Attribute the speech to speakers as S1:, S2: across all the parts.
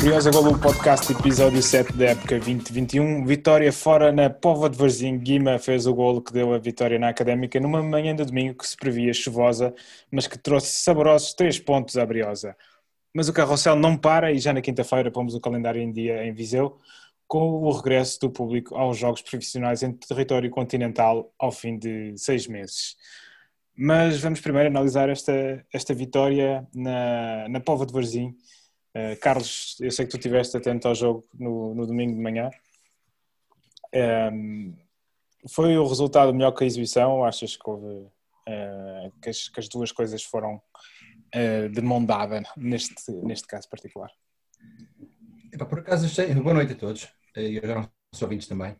S1: Briosa Golo Podcast, episódio 7 da época 2021. Vitória fora na Pova de Varzim. Guima fez o golo que deu a vitória na Académica numa manhã de domingo que se previa chuvosa, mas que trouxe saborosos 3 pontos à Briosa. Mas o carrossel não para e já na quinta-feira pomos o calendário em dia em Viseu, com o regresso do público aos jogos profissionais em território continental ao fim de seis meses. Mas vamos primeiro analisar esta, esta vitória na, na Pova de Varzim Uh, Carlos, eu sei que tu estiveste atento ao jogo no, no domingo de manhã. Um, ehm, foi o resultado melhor que a exibição? Achas que, houve, uh, que, as, que, as, duas coisas foram uh, de mão dada neste, neste caso particular?
S2: Epa, por acaso achei. Boa noite a todos. Já não sou ouvintes também.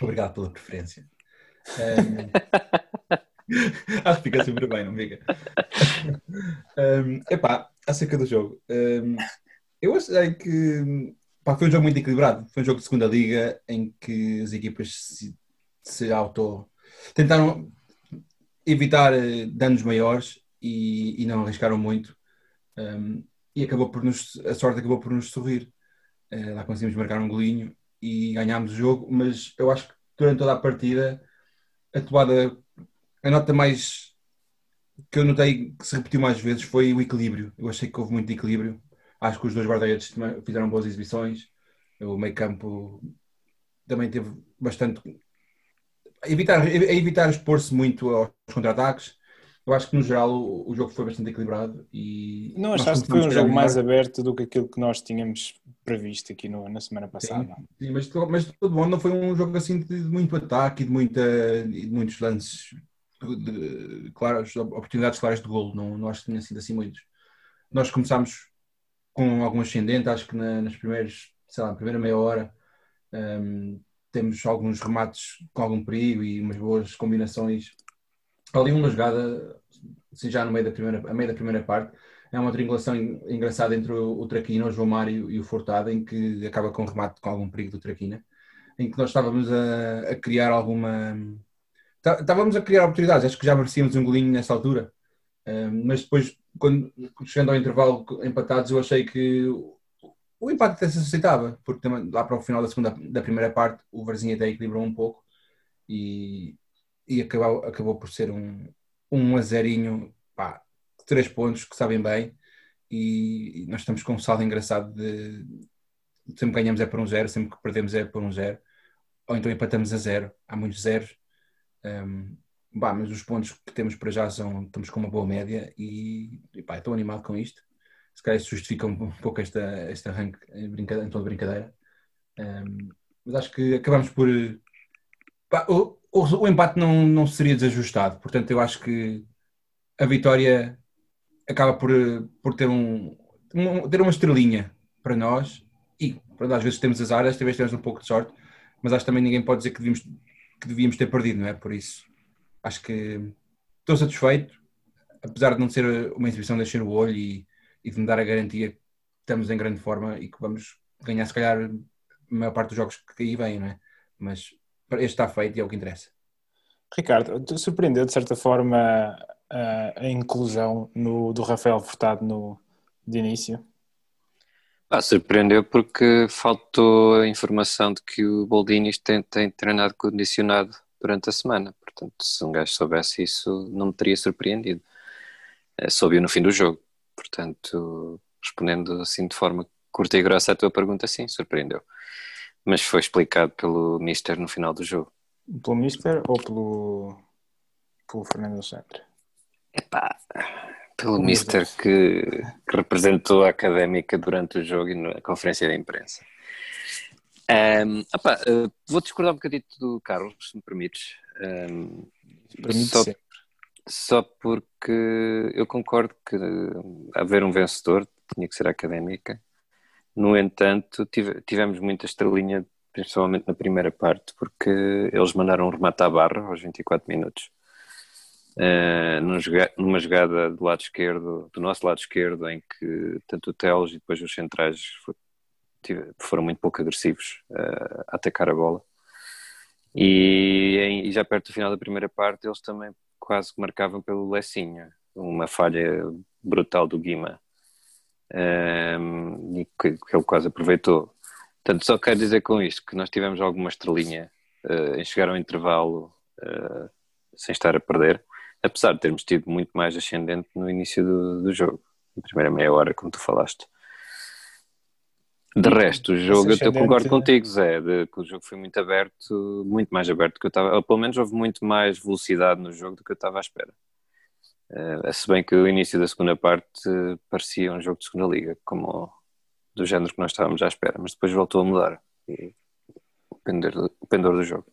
S2: Obrigado pela preferência. Um... Ehm, acho fica sempre bem, não fica? Um, ehm, epá, acerca do jogo. Um, eu achei que pá, foi um jogo muito equilibrado. Foi um jogo de segunda liga em que as equipas se, se auto tentaram evitar eh, danos maiores e, e não arriscaram muito. Um, e acabou por nos, a sorte acabou por nos sorrir. Uh, lá conseguimos marcar um golinho e ganhámos o jogo, mas eu acho que durante toda a partida a toada, a nota mais que eu notei que se repetiu mais vezes foi o equilíbrio. Eu achei que houve muito equilíbrio Acho que os dois guarda-redes fizeram boas exibições. O meio campo também teve bastante. Evitar, evitar expor-se muito aos contra-ataques. Eu acho que no geral o, o, jogo foi bastante equilibrado e.
S1: Não achaste que foi um jogo mais aberto do que aquilo que nós tínhamos previsto aqui no, na semana passada?
S2: Sim, sim mas, mas de todo modo não foi um jogo assim de, de muito ataque e de, muita, de muitos lances de, claras, oportunidades claras de golo. Não, não acho que tenha sido assim muitos. Nós começámos com algum ascendente, acho que na, nas primeiras, sei lá, primeira meia hora um, temos alguns remates com algum perigo e umas boas combinações. Ali uma jogada, assim, já no meio da primeira, a meio da primeira parte, é uma triangulação engraçada entre o, o Traquina, o João Mário e o Furtado, em que acaba com um remate com algum perigo do Traquina, em que nós estávamos a, a criar alguma... Estávamos a criar oportunidades, acho que já merecíamos um golinho nessa altura, um, mas depois quando chegando ao intervalo empatados, eu achei que o empate até se aceitava, porque lá para o final da segunda, da primeira parte, o Varzinho até equilibrou um pouco e, e acabou, acabou por ser um, um azerinho, pá, três pontos que sabem bem e nós estamos com um saldo engraçado de sempre ganhamos é por um zero, sempre que perdemos é por um zero, ou então empatamos a zero, há muitos zeros. Um, Bah, mas os pontos que temos para já são, estamos com uma boa média e, e pá, estou animado com isto. Se calhar isso justifica um pouco esta, este arranque em, brincadeira, em toda brincadeira. Um, mas acho que acabamos por. Pá, o, o, o, empate não, não seria desajustado, portanto, eu acho que a vitória acaba por, por ter, um, um ter uma estrelinha para nós e pronto, às vezes temos azar, desta vez temos um pouco de sorte, mas acho que também ninguém pode dizer que devíamos, que devíamos ter perdido, não é? Por isso acho que estou satisfeito, apesar de não ser uma exibição de encher o olho e, e, de me dar a garantia que estamos em grande forma e que vamos ganhar, se calhar, a maior parte dos jogos que aí vêm, não é? Mas este está feito e é o que interessa.
S1: Ricardo, surpreendeu de certa forma a, a inclusão no, do Rafael Furtado no, de início?
S3: Ah, surpreendeu porque faltou a informação de que o Boldini tem, tem treinado condicionado durante a semana. Portanto, se um gajo soubesse isso, não me teria surpreendido. É, soube no fim do jogo. Portanto, respondendo assim de forma curta e grossa à tua pergunta, sim, surpreendeu. Mas foi explicado pelo Mister no final do jogo.
S1: Pelo Mister ou pelo, pelo Fernando Alexandre?
S3: Epá, pelo Como Mister que, que, representou a académica durante o jogo e na conferência de imprensa. Um, opa, uh, vou discordar um bocadinho do Carlos, se me permites. Um, só, só porque eu concordo que haver um vencedor tinha que ser académica. No entanto, tive, tivemos muita estrelinha, principalmente na primeira parte, porque eles mandaram um remate à barra aos 24 minutos. Uh, numa jogada do lado esquerdo, do nosso lado esquerdo, em que tanto o Teles e depois os centrais foram muito pouco agressivos uh, a atacar a bola. E, já perto do final da primeira parte, eles também quase marcavam pelo Lessinha, uma falha brutal do Guima. um, e que, que, ele quase aproveitou. Portanto, só quero dizer com isto que nós tivemos alguma estrelinha uh, em chegar ao intervalo uh, sem estar a perder, apesar de termos tido muito mais ascendente no início do, do jogo, na primeira meia hora, como tu falaste. De resto, o jogo, eu concordo contigo, Zé, de, que o jogo foi muito aberto, muito mais aberto do que eu estava. Pelo menos houve muito mais velocidade no jogo do que eu estava à espera. Uh, se bem que o início da segunda parte uh, parecia um jogo de segunda liga, como do género que nós estávamos à espera, mas depois voltou a mudar o pendor, o pendor do jogo.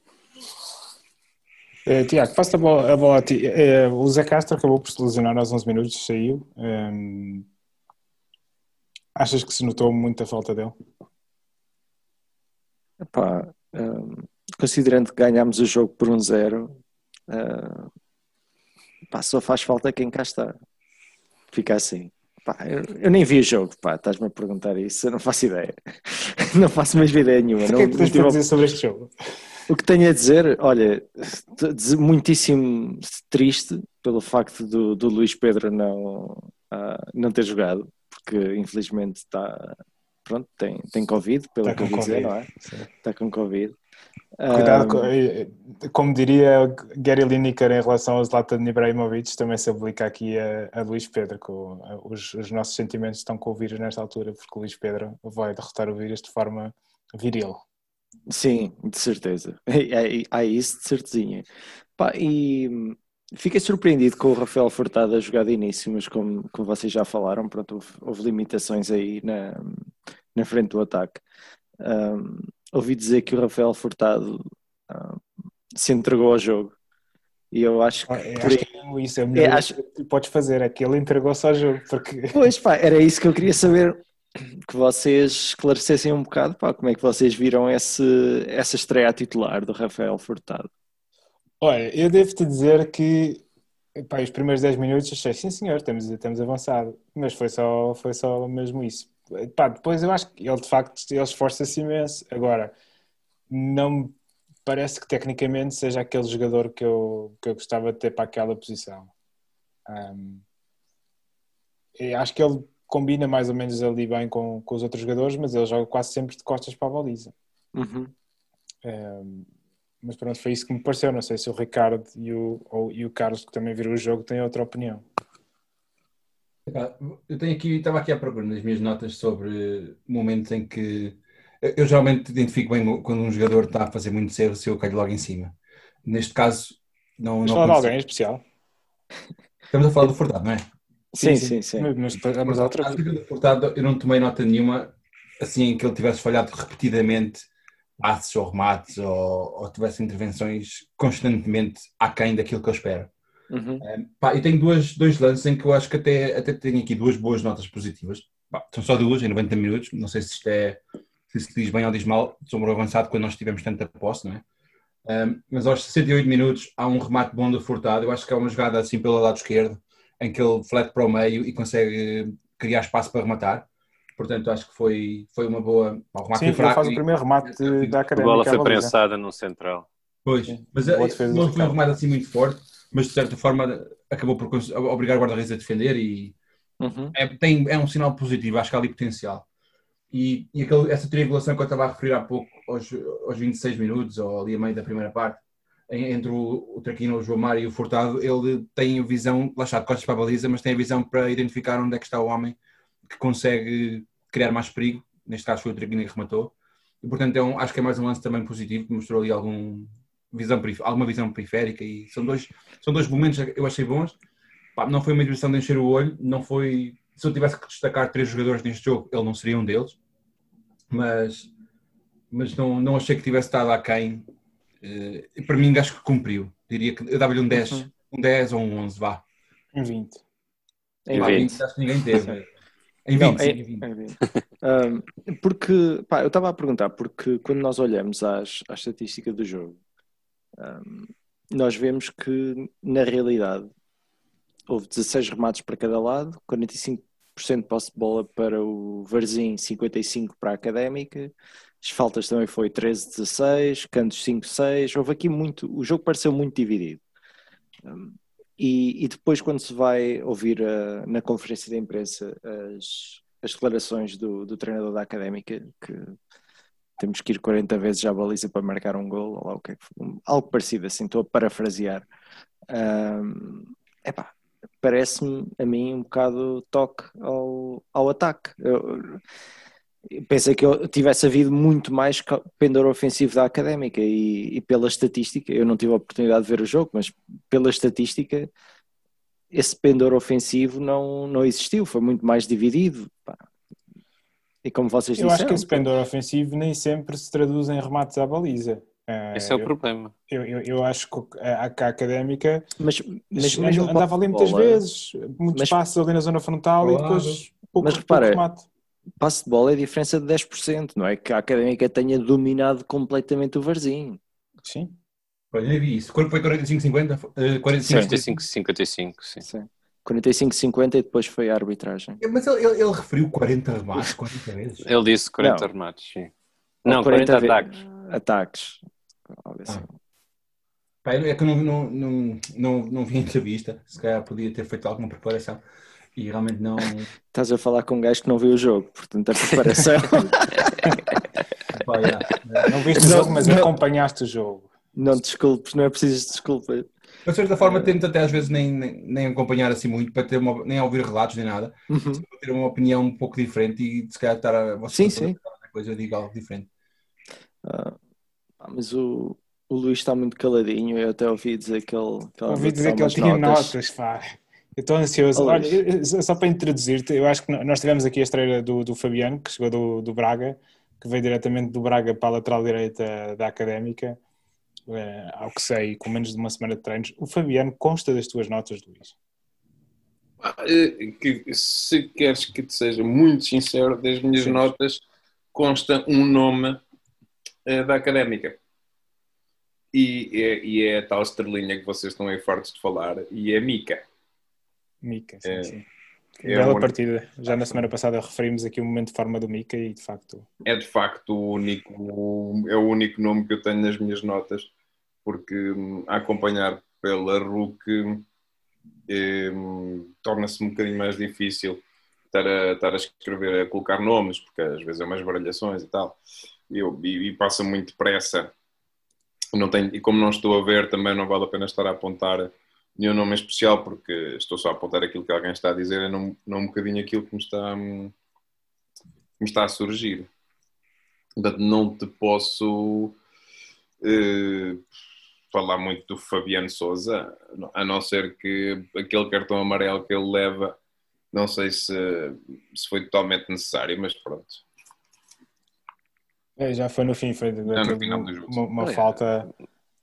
S1: Uh, Tiago, passa a bola, a bola a ti. O Zé Castro acabou por se lesionar aos 11 minutos, saiu. Um, achas que se notou muito a falta dele?
S4: Epá, um, considerando que ganhámos o jogo por um zero, uh, só faz falta quem cá está. Fica assim. Pá, eu, eu, nem vi o jogo, pá, estás-me a perguntar isso, eu não faço ideia. não faço mais ideia nenhuma. O
S1: que é que tens para dizer sobre este jogo?
S4: O que tenho a dizer, olha, muitíssimo triste pelo facto do, do Luís Pedro não, uh, não ter jogado, porque infelizmente está, pronto, tem, tem Covid, pelo que eu ouvi dizer, não é? Sim. Está com Covid.
S1: Cuidado, eh, como diria Gary Lineker em relação ao Zlatan Ibrahimovic, também se aplica aqui a, a Luís Pedro, que os, os, nossos sentimentos estão com o vírus nesta altura, porque o Luís Pedro vai derrotar o vírus de forma viril.
S4: Sim, de certeza. Há isso de certezinha. Pá, e fiquei surpreendido com o Rafael Furtado a jogar de início, mas como, como vocês já falaram, pronto, houve, houve limitações aí na, na frente do ataque. Um, ouvi dizer que o Rafael Furtado uh, se entregou ao jogo. E eu acho que.
S1: É, acho que isso é o melhor é, acho... que podes fazer, é que ele entregou-se ao jogo. Porque...
S4: Pois pá, era isso que eu queria saber. Que vocês esclarecessem um bocado pá, como é que vocês viram esse, essa estreia titular do Rafael Furtado.
S1: Olha, eu devo-te dizer que pá, os primeiros 10 minutos achei, sim senhor, temos, temos avançado, mas foi só, foi só mesmo isso. Pá, depois eu acho que ele de facto ele esforça-se imenso. Agora, não parece que tecnicamente seja aquele jogador que eu, que eu gostava de ter para aquela posição. Um, acho que ele combina mais ou menos ali bem com, com os outros jogadores, mas ele joga quase sempre de costas para a baliza.
S4: Uhum.
S1: Um, mas pronto, foi isso que me pareceu. Não sei se o Ricardo e o, ou, e o Carlos, que também viram o jogo, têm outra opinião.
S2: Eu tenho aqui, estava aqui à procura nas minhas notas sobre momentos em que eu geralmente identifico bem quando um jogador está a fazer muito cedo se eu caio logo em cima. Neste caso, não.
S1: Mas não falar de alguém especial.
S2: Estamos a falar do Furtado, não é?
S4: Sim, sim, sim. sim.
S1: Mas, mas, outra
S2: Furtado, eu não tomei nota nenhuma assim em que ele tivesse falhado repetidamente passes ou remates ou, ou tivesse intervenções constantemente aquém daquilo que eu espero.
S4: Uhum.
S2: Um, pá, e tenho duas, dois lances em que eu acho que até, até tenho aqui duas boas notas positivas. Pá, são só duas em 90 minutos. Não sei se isto é se se diz bem ou diz mal sobre o avançado quando nós tivemos tanta posse, não é? Um, mas aos 68 minutos há um remate bom do Furtado. Eu acho que é uma jogada assim pelo lado esquerdo em que ele flete para o meio e consegue criar espaço para rematar. Portanto, acho que foi, foi uma boa.
S1: Remate Sim, fraco faz o primeiro remate e, da académica.
S3: A bola foi prensada no central.
S2: Pois, mas é, não foi um remate assim muito forte mas de certa forma acabou por obrigar o guarda-redes a defender e
S4: uhum.
S2: é, tem, é um sinal positivo, acho que há ali potencial. E, e aquele, essa triangulação que eu estava a referir há pouco, aos, aos 26 minutos, ou ali a meio da primeira parte, entre o, o Traquino, o João Mário e o Furtado, ele tem a visão, lá está, de costas para a baliza, mas tem a visão para identificar onde é que está o homem que consegue criar mais perigo. Neste caso foi o Traquino que rematou. E, portanto, é um, acho que é mais um lance também positivo, que mostrou ali algum, visão, alguma visão periférica e são dois, são dois momentos que eu achei bons. Pá, não foi uma exibição de encher o olho, não foi. Se eu tivesse que destacar três jogadores neste jogo, ele não seria um deles, mas, mas não, não achei que tivesse estado aquém. Uh, para mim, acho que cumpriu. Diria que eu dava-lhe um 10, uhum. um 10 ou um 11, vá.
S1: Um 20.
S4: Em 20. 20
S2: acho que ninguém teve. Em 20, não, sim, em, 20. Em
S4: 20. um, porque, pá, eu estava a perguntar, porque quando nós olhamos às, à estatística do jogo, um, nós vemos que, na realidade, houve 16 remates para cada lado, 45% de posse de bola para o Varzim, 55% para a Académica, as faltas também foi 13-16, cantos 5-6, houve aqui muito, o jogo pareceu muito dividido. Um, e, e, depois quando se vai ouvir a, na conferência de imprensa as, as declarações do, do treinador da Académica que temos que ir 40 vezes à baliza para marcar um gol, ou lá o que é que algo parecido assim, estou a parafrasear. Um, epá, parece-me a mim um bocado toque ao, ao ataque. Eu, pensei que eu tivesse havido muito mais pendor ofensivo da académica e, e, pela estatística, eu não tive a oportunidade de ver o jogo, mas pela estatística, esse pendor ofensivo não, não existiu, foi muito mais dividido. Pá. E como vocês disseram.
S1: Eu acho que esse pendor ofensivo nem sempre se traduz em remates à baliza.
S3: Esse é o problema.
S1: Eu, eu, eu, acho que a, a académica
S4: mas, mas
S1: andava ali muitas bola. vezes, muitos mas, passos ali na zona frontal claro. e depois pouco,
S4: mas repara, remate. Passe de bola é a diferença de 10%, não é que a académica tenha dominado completamente o Varzinho.
S1: Sim.
S2: Olha, eu vi isso. Quando foi 45-50? Uh,
S3: 45-55, sim.
S4: sim. 45-50 e depois foi a arbitragem.
S2: Mas ele, ele, ele referiu 40 remates, 40 vezes.
S3: Ele disse 40 não. remates, sim. Não, 40, 40 ataques.
S4: Ataques. Assim.
S2: Ah. É que eu não, não, não, não, não vi a entrevista, se calhar podia ter feito alguma preparação e realmente não.
S4: Estás a falar com um gajo que não viu o jogo, portanto a preparação.
S1: não viste o jogo, mas não, acompanhaste o jogo.
S4: Não desculpes, não é preciso desculpas.
S2: Eu, de certa forma, tento até às vezes nem, nem, nem, acompanhar assim muito, para ter uma, nem ouvir relatos nem nada, uhum. para ter uma opinião um pouco diferente e se calhar estar a.
S4: Sim, sim.
S2: Coisa, eu digo algo diferente.
S4: Uh, ah, mas o, o Luís está muito caladinho. Eu até ouvi dizer que ele.
S1: Que ele ouvi dizer que ele tinha notas, notas pá. Eu estou ansioso. Olha, só para introduzir-te, eu acho que nós tivemos aqui a estreia do, do Fabiano, que chegou do, do Braga, que veio diretamente do Braga para a lateral direita da Académica, é, ao que sei, com menos de uma semana de treinos. O Fabiano consta das tuas notas, Luís?
S5: Ah, eh, que, se queres que te seja muito sincero, das minhas Sim. notas consta um nome uh, da académica. E é, e é a tal estrelinha que vocês estão aí fartos de falar, e é Mica.
S1: Mica, sim, é, sim. É Bela uma... partida. Já na semana passada referimos aqui o momento de forma do Mica e de facto.
S5: É de facto o único, é o único nome que eu tenho nas minhas notas, porque hum, a acompanhar pela RUC hum, torna-se um bocadinho mais difícil estar a, estar a escrever, a colocar nomes, porque às vezes é umas baralhações e tal eu, e, e passa muito depressa. Não tenho, e como não estou a ver, também não vale a pena estar a apontar nenhum nome especial, porque estou só a apontar aquilo que alguém está a dizer, é não, não um bocadinho aquilo que me está, me está a surgir. Portanto, não te posso uh, falar muito do Fabiano Souza, a não ser que aquele cartão amarelo que ele leva, não sei se, se foi totalmente necessário, mas pronto.
S1: É, já foi no fim, foi
S5: no final do jogo.
S1: Uma, uma falta.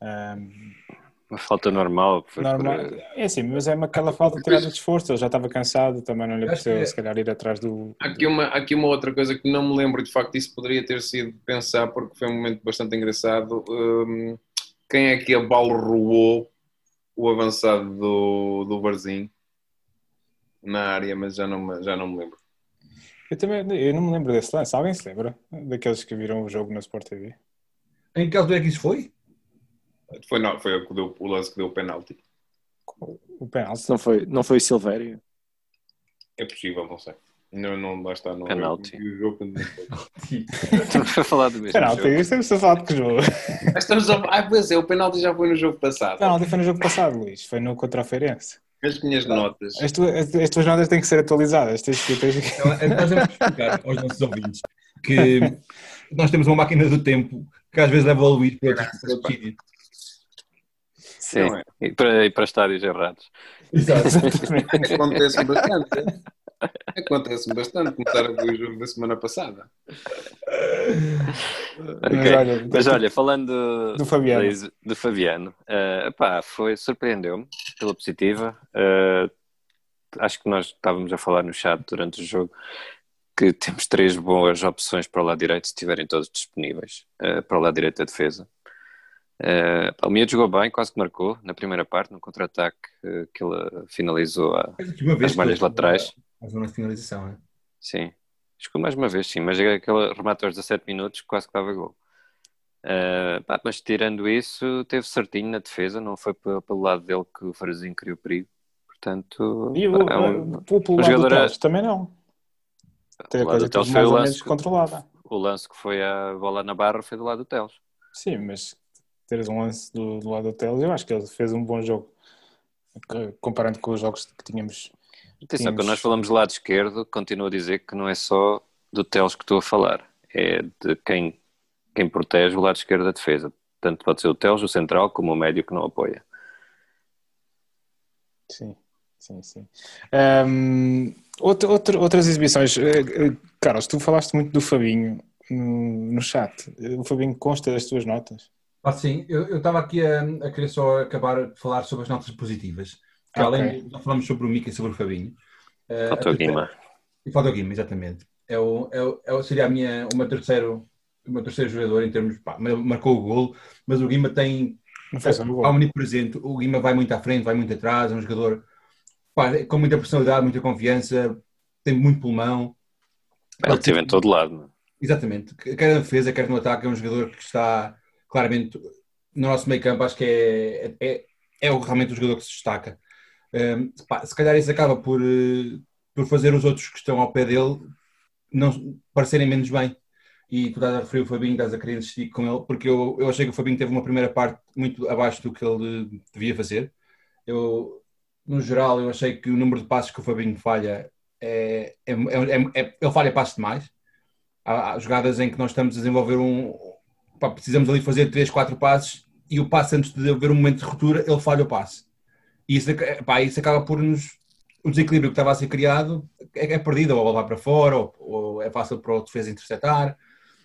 S1: Um,
S3: uma falta normal.
S1: normal. Por... É assim, mas é aquela falta tirada de esforço. Ele já estava cansado, também não lhe apeteceu, é... se calhar, ir atrás do.
S5: Há aqui, uma, aqui uma outra coisa que não me lembro, de facto, isso poderia ter sido pensar, porque foi um momento bastante engraçado. Um, quem é que abalroou o avançado do, do Barzinho na área, mas já não, já não me lembro.
S1: Eu também eu não me lembro desse lance. Alguém se lembra daqueles que viram o jogo na Sport TV?
S2: Em que altura é que isso foi?
S5: Foi, não, foi o, deu, o lance que deu o penalti.
S1: O penalti?
S4: Não foi, não foi o Silvério?
S5: É possível, não sei. Não, não, lá está. Não,
S3: penalti.
S5: Eu, eu,
S3: Estamos a falar do mesmo
S1: penalti,
S3: jogo.
S1: Estamos a falar de que jogo?
S5: Estamos a... Ah, pois é, o penalti já foi no jogo passado.
S1: O penalti foi no jogo passado, Luís. Foi no contra o Feirense.
S5: As minhas notas.
S1: As, tu, as, as, tuas notas têm que ser atualizadas. Tens que, tens
S2: que... Nós temos que explicar aos nossos ouvintes que nós temos uma máquina do tempo que às vezes leva o Luís para outros, sítios.
S3: Sim, é? e, para, e para estádios errados.
S2: Exato.
S5: Acontece bastante. Acontece-me bastante começar a ver o jogo da semana passada.
S3: Okay. Mas, olha, Mas olha, falando
S1: do Fabiano,
S3: do Fabiano uh, pá, foi, surpreendeu-me pela positiva. Uh, acho que nós estávamos a falar no chat durante o jogo que temos três boas opções para o lado direito, se estiverem todos disponíveis, uh, para o lado direito da defesa. Uh, o Miúdo jogou bem, quase que marcou na primeira parte, no contra-ataque uh, que ele finalizou a, as malhas laterais.
S2: A zona de finalização, é?
S3: Sim, Chegou mais uma vez, sim, mas aquele remate aos 17 minutos quase que dava gol. Uh, pá, mas tirando isso, teve certinho na defesa, não foi pelo lado dele que o Farazinho criou perigo. Portanto,
S1: e o, é um, pelo um lado jogador... do também não. Tem a coisa
S3: Teles foi
S1: mais
S3: o
S1: ou
S3: lance,
S1: menos controlada.
S3: o lance que foi a bola na barra foi do lado do Teles.
S1: Sim, mas teres um lance do, do lado do Teles, eu acho que ele fez um bom jogo. Comparando com os jogos que tínhamos.
S3: Atenção,
S1: tínhamos-
S3: quando nós falamos do lado esquerdo, continuo a dizer que não é só do Teles que estou a falar, é de quem, quem protege o lado esquerdo da defesa. Tanto pode ser o Teles, o central, como o médio que não apoia.
S1: Sim, sim, sim. Ahm, outra- outra- outras exibições. Eh, eh, Carlos, tu falaste muito do Fabinho no, no chat. O Fabinho consta das tuas notas.
S2: Ah, sim, eu estava aqui a, a querer só acabar de falar sobre as notas positivas. Que
S1: Ok.
S2: além de já falamos sobre o Mika e sobre o Fabinho. eh,
S3: Faltou
S2: a
S3: o Guima.
S2: E falta o Guima, exatamente. É o, é o, é o- seria a minha, o meu terceiro, o meu terceiro jogador em termos. Pá, marcou o golo, mas o Guima tem.
S1: Gol.
S2: omnipresente. O Guima vai muito à frente, vai muito atrás. É um jogador pá, com muita personalidade, muita confiança, tem muito pulmão.
S3: Ele esteve em todo lado. é?
S2: Exatamente. Quer na defesa, quer no ataque, é um jogador que está claramente no nosso meio campo. Acho que é, é, é realmente o jogador que se destaca. Um, pá, se calhar isso acaba por, eh, por fazer os outros que estão ao pé dele não parecerem menos bem. E tu estás a referir o Fabinho, estás a querer insistir com ele, porque eu, eu achei que o Fabinho teve uma primeira parte muito abaixo do que ele devia fazer. Eu, no geral, eu achei que o número de passos que o Fabinho falha é, é, é- é- ele falha passos demais. Há, há jogadas em que nós estamos a desenvolver um. Pá, precisamos ali fazer 3, 4 passos e o passe antes de haver um momento de ruptura, ele falha o passe. E isso, pá, isso acaba por nos. O desequilíbrio que estava a ser criado é, é perdido, ou vai para fora, ou, ou é fácil para o defesa interceptar.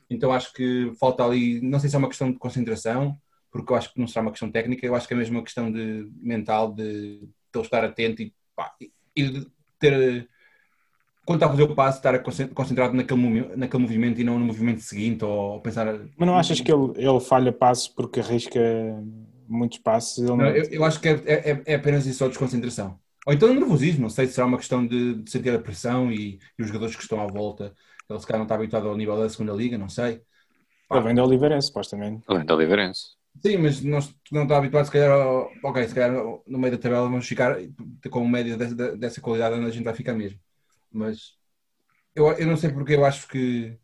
S2: Então acho que falta ali. Não sei se é uma questão de concentração, porque eu acho que não será uma questão técnica, eu acho que é mesmo uma questão de mental, de, de ele estar atento e, pá, e- e ter quando está a fazer o passo, estar concentrado naquele, movi- naquele movimento e não no movimento seguinte ou pensar.
S1: Mas não achas que ele, ele falha passos porque arrisca muitos passos? Ele
S2: Não,
S1: não...
S2: eu, eu acho que é, é- é apenas isso, só desconcentração. Ou então nervosismo, não sei se será uma questão de, de sentir a pressão e, e os jogadores que estão à volta. Ele se calhar não está habituado ao nível da segunda liga, não sei.
S1: Ele vem do Oliveirense, supostamente.
S3: Além da Oliveirense.
S2: Sim, mas não, não está habituado, se calhar, ao- ok, se calhar no meio da tabela vamos ficar com um média dessa, dessa qualidade onde a gente vai ficar mesmo. Mas eu, eu não sei porque eu acho que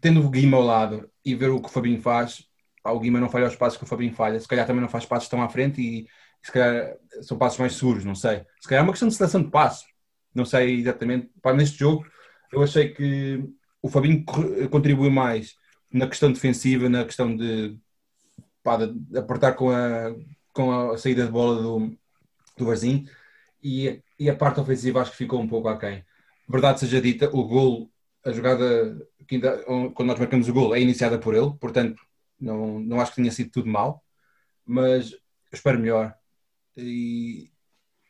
S2: tendo o Guima ao lado e ver o que o Fabinho faz, o Guima não falha os passos que o Fabinho falha, se calhar também não faz passos tão à frente e se calhar são passos mais seguros, não sei. Se calhar é uma questão de seleção de passos, não sei exatamente. Pá, neste jogo eu achei que o Fabinho contribuiu mais na questão defensiva, na questão de, pá, de- apertar com a, com a saída de bola do, do Varzim e, e a parte ofensiva acho que ficou um pouco aquém. Verdade seja dita, o gol, a jogada ainda- quando nós marcamos o gol é iniciada por ele, portanto não, não acho que tenha sido tudo mal, mas espero melhor e,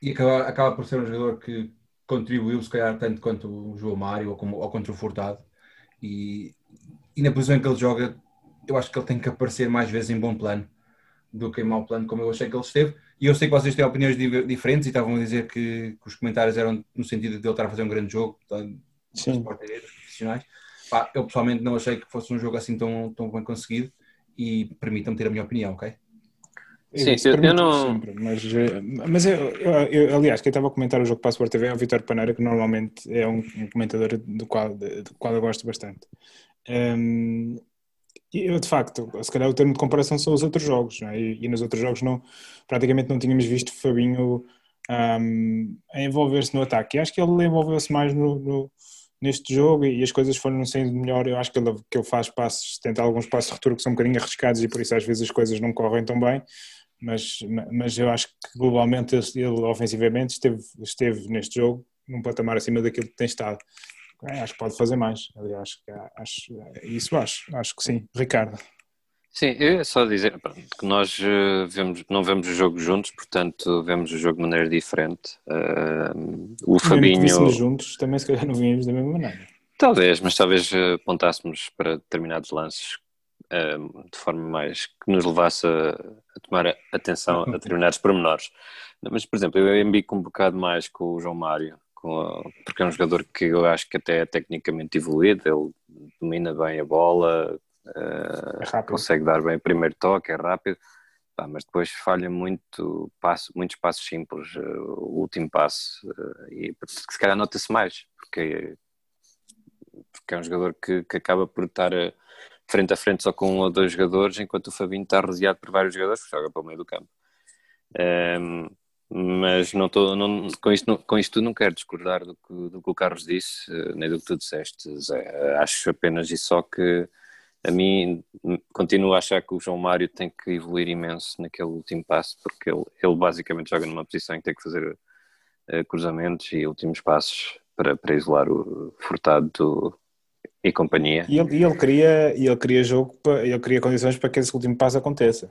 S2: e acaba, acaba por ser um jogador que contribuiu se calhar tanto quanto o João Mário ou, como, ou contra o Furtado e, e na posição em que ele joga eu acho que ele tem que aparecer mais vezes em bom plano do que em mau plano, como eu achei que ele esteve. E eu sei que vocês têm opiniões di- diferentes e estavam a dizer que, que os comentários eram no sentido de ele estar a fazer um grande jogo, tá, dos
S1: Sim.
S2: porteiros profissionais. Pá, eu pessoalmente não achei que fosse um jogo assim tão, tão bem conseguido e permitam-me ter a minha opinião, ok?
S3: Sim, eu- eu não-
S1: sempre, mas, mas eu, eu- eu- aliás, quem estava a comentar o jogo para a Sport TV é o Vitor Paneira, que normalmente é um, um comentador do qual, do qual eu gosto bastante. E eu, de facto, se calhar o termo de comparação são os outros jogos, é? e, e nos outros jogos não, praticamente não tínhamos visto Fabinho hum, a envolver-se no ataque. E acho que ele envolveu-se mais no, no- neste jogo e as coisas foram saindo melhor. Eu acho que ele, que ele faz passos, tenta alguns passos de ruptura que são um bocadinho arriscados e por isso às vezes as coisas não correm tão bem mas, mas eu acho que globalmente ele ofensivamente esteve, esteve neste jogo num patamar acima daquilo que tem estado. É, acho que pode fazer mais, aliás, acho, isso acho, acho que sim. Ricardo.
S3: Sim, eu só dizer pronto, que nós eh, vemos, não vemos o jogo juntos, portanto vemos o jogo de maneira diferente. Eh, o
S1: que
S3: Fabinho,
S1: víssemos juntos, também se calhar não vínhamos da mesma maneira.
S3: talvez, mas talvez eh, apontássemos para determinados lances eh, de forma mais que nos levasse a, a tomar atenção a determinados pormenores. Mas, por exemplo, eu embico um bocado mais com o João Mário, porque é um jogador que eu acho que até é tecnicamente evoluído, ele domina bem a bola, eh,
S1: É
S3: consegue dar bem o primeiro toque, é rápido, mas depois falha muito passo, muitos passos simples, eh, o último passo, eh, e se calhar nota-se mais, porque porque é um jogador que, que acaba por estar frente a frente só com um ou dois jogadores, enquanto o Fabinho está rodeado por vários jogadores, que joga pelo meio do campo. Um, mas não tô, não, com, isto, com isto não quero discordar do que, do que o Carlos disse, eh, nem do que tu disseste, Zé. Acho apenas e só que a mim continuo a achar que o João Mário tem que evoluir imenso naquele último passo, porque ele, ele basicamente joga numa posição em que tem que fazer uh, cruzamentos e últimos passos para, para isolar o Furtado e companhia.
S1: E ele, e ele queria, ele queria jogo, ele queria condições para que esse último passo aconteça.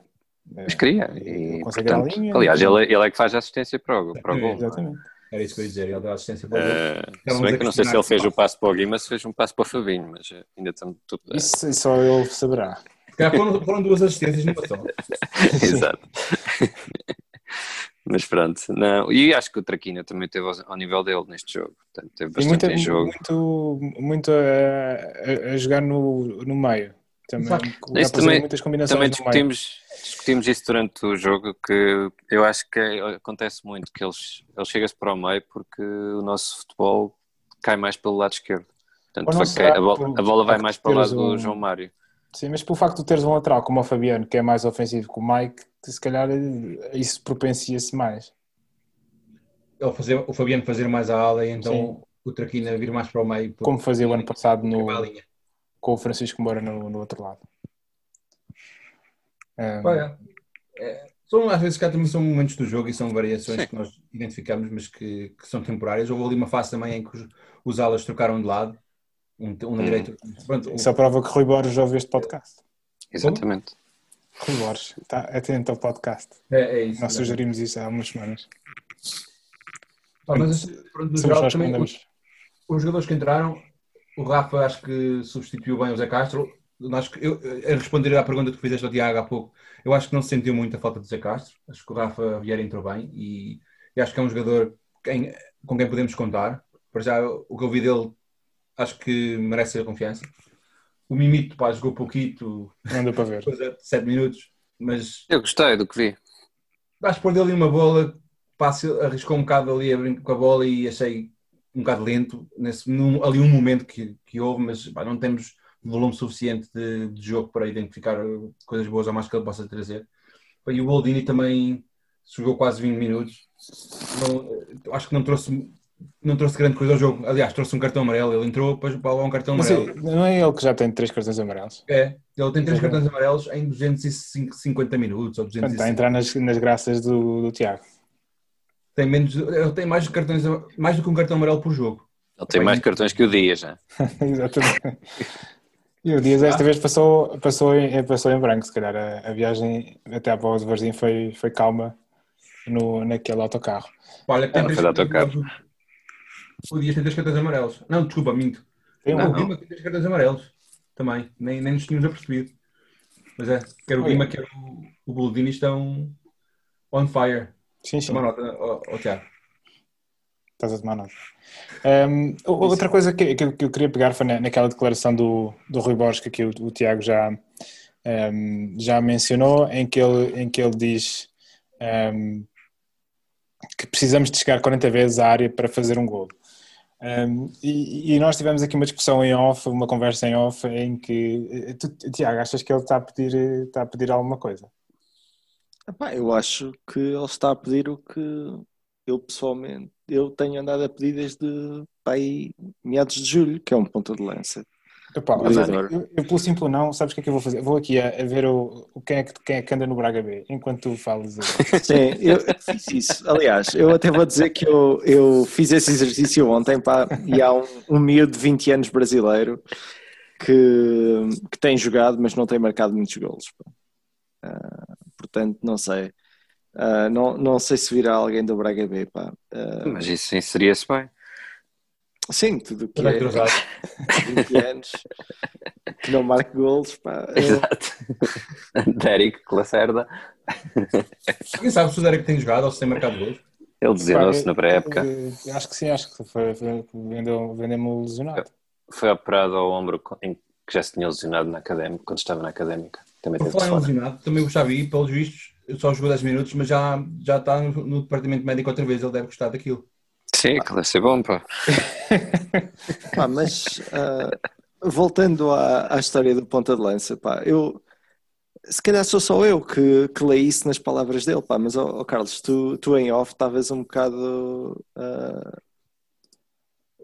S3: Mas queria. E, portanto, linha, aliás, ele, ele é que faz a assistência para o, para o gol.
S1: Exatamente.
S2: Era isso que eu ia dizer, ele deu assistência para o gol.
S3: Uh, se bem que não sei se ele fez o passo para o Guima, se fez um passo para o Fabinho, mas eh, ainda estamos tudo.
S1: Isso só ele saberá.
S2: Foram, foram duas assistências numa só.
S3: Exato. mas pronto, não, e acho que o Traquina também teve ao, nível dele neste jogo, portanto, teve bastante
S1: muita,
S3: em jogo.
S1: Muito, muito a, a, jogar no, no meio. Também,
S3: também, muitas combinações também discutimos, discutimos isso durante o jogo, que eu acho que acontece muito, que eles, eles chegam-se para o meio porque o nosso futebol cai mais pelo lado esquerdo. Portanto, a, bola, a bola vai mais para o lado um... do João Mário.
S1: Sim, mas pelo facto de teres um lateral como o Fabiano, que é mais ofensivo que o Mike, se calhar isso propencia-se mais.
S2: Ele fazer, o Fabiano fazer mais a ala e então Sim. o Traquina vir mais para o meio.
S1: Como fazia o ano passado no, com o Francisco Moura no, no outro lado.
S2: Um... Olha, é, são, às vezes cá também são momentos do jogo e são variações Sim. que nós identificamos, mas que, que, são temporárias. Houve ali uma fase também em que os, os alas trocaram de lado, um, um na hum. direita. Pronto,
S1: Isso um... prova que Rui Borges já ouviu este podcast.
S3: Exatamente.
S1: Rui Borges, está atento ao podcast.
S2: É, é isso.
S1: Nós sugerimos isso há umas semanas.
S2: Ah, mas, pronto, geral, também, os, os jogadores que entraram o Rafa acho que substituiu bem o Zé Castro. Acho que eu, a responder à pergunta que fizeste ao Tiago há pouco, eu acho que não se sentiu muito a falta de Zé Castro. Acho que o Rafa Vieira entrou bem e, e acho que é um jogador quem, com quem podemos contar. Para já, o que eu vi dele, acho que merece a confiança. O Mimito, pá, jogou pouquito.
S1: Não deu para ver.
S2: 7 minutos, mas.
S3: Eu gostei do que vi.
S2: Acho que pôr dele uma bola, passe, arriscou um bocado ali a brincar com a bola e achei um bocado lento, nesse, num, ali um momento que, que houve, mas pá, não temos volume suficiente de, de, jogo para identificar coisas boas ou mais que ele possa trazer. E o Boldini também jogou quase 20 minutos. Não, acho que não trouxe, não trouxe grande coisa ao jogo. Aliás, trouxe um cartão amarelo. Ele entrou para levar um cartão amarelo.
S1: Mas, não é ele que já tem três cartões amarelos?
S2: É, ele tem três cartões amarelos em 250 minutos. Ou 250.
S1: Está a entrar nas, nas graças do, do Tiago
S2: tem menos, ele tem mais cartões, mais do que um cartão amarelo por jogo.
S3: Ele tem mais cartões que o Dias, já.
S1: Exatamente. E o Dias esta vez passou, passou, em, passou em branco, se calhar a, a viagem até à Boa de Varzim foi, foi calma no, naquele autocarro.
S2: Olha, tem ah, três autocarro. O Dias tem três cartões amarelos. Não, desculpa, minto. Tem um Guima tem três cartões amarelos. Também. Nem, nem nos tínhamos apercebido. Mas é, quer o Guima, quer o, o Boldini estão on fire.
S1: Sim, sim.
S2: Toma nota, oh, oh, Tiago.
S1: Estás a tomar nota. Um, outra coisa que, que, eu queria pegar foi naquela declaração do, do Rui Borges que aqui o, o Tiago já, um, já mencionou, em que ele, em que ele diz um, que precisamos de chegar 40 vezes à área para fazer um gol. Um, e, e, nós tivemos aqui uma discussão em off, uma conversa em off, em que eh, tu, Tiago, achas que ele está a pedir, está a pedir alguma coisa?
S4: Epá, eu acho que ele está a pedir o que eu pessoalmente eu tenho andado a pedir desde aí, meados de julho, que é um ponto de lança.
S1: Epá, eu, eu, pelo simples não, sabes o que é que eu vou fazer? Vou aqui a, a ver o, o quem, é que, quem é que anda no Braga B, enquanto tu falas.
S4: Sim, eu, fiz isso. Aliás, eu até vou dizer que eu, eu fiz esse exercício ontem pá, e há um, um miúdo de 20 anos brasileiro que, que tem jogado, mas não tem marcado muitos golos. Uh, portanto não sei. Uh, não, não sei se virá alguém do Braga B, pá.
S3: Uh, Mas isso sim seria-se bem.
S4: Sim, tudo que é 20 anos que não marque golos, pá.
S3: Exato. Derek Lacerda.
S2: Alguém sabe se o Derek tem jogado ou se tem marcado golos?
S3: Ele desenhou-se na pré-época.
S1: Acho que sim, acho que foi, foi vendeu, vendeu lesionado.
S3: Foi operado ao ombro em que já se tinha lesionado na académica, quando estava na académica.
S2: Também Por falar em lesionado, também o Xavi, pelos vistos, só jogou 10 minutos, mas já, já está no, no, departamento médico outra vez, ele deve gostar daquilo.
S3: Sim, aquilo deve ser bom, pá.
S4: Pá, mas ah, voltando à, à história do ponta de lança, pá, eu se calhar sou só eu que, que leio isso nas palavras dele, pá, mas ó ó, Carlos, tu, tu em off estavas um bocado ah,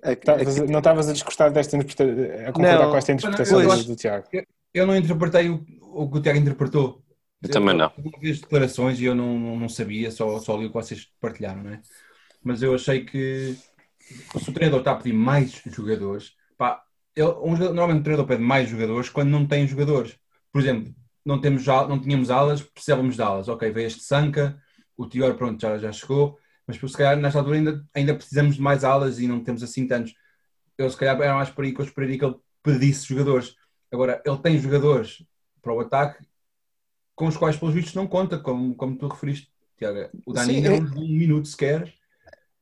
S4: a- a-
S1: não estavas a desgostar desta interpretação, a concordar
S4: Não.
S1: com esta interpretação
S2: Eu
S1: do,
S2: acho-
S1: do Tiago.
S2: Eu não interpretei o, o que o Tiago interpretou.
S3: Eu também não.
S2: Eu vi as declarações e eu não, não, não sabia, só, só li o que vocês partilharam, não é? Mas eu achei que se o treinador está a pedir mais jogadores, pá, ele, um jogador- normalmente o treinador pede mais jogadores quando não tem jogadores. Por exemplo, não, temos, não tínhamos alas, precisávamos de alas. Ok, veio este Sanca, o Tior, pronto, já, já chegou, mas se calhar nesta altura ainda, ainda precisamos de mais alas e não temos assim tantos. Eu se calhar era mais por aí que eu esperaria que ele pedisse jogadores. Agora, ele tem jogadores para o ataque com os quais, pelos vistos, não conta, como, como tu referiste, Tiago. O Dani
S4: é-
S2: não jogou um minuto sequer.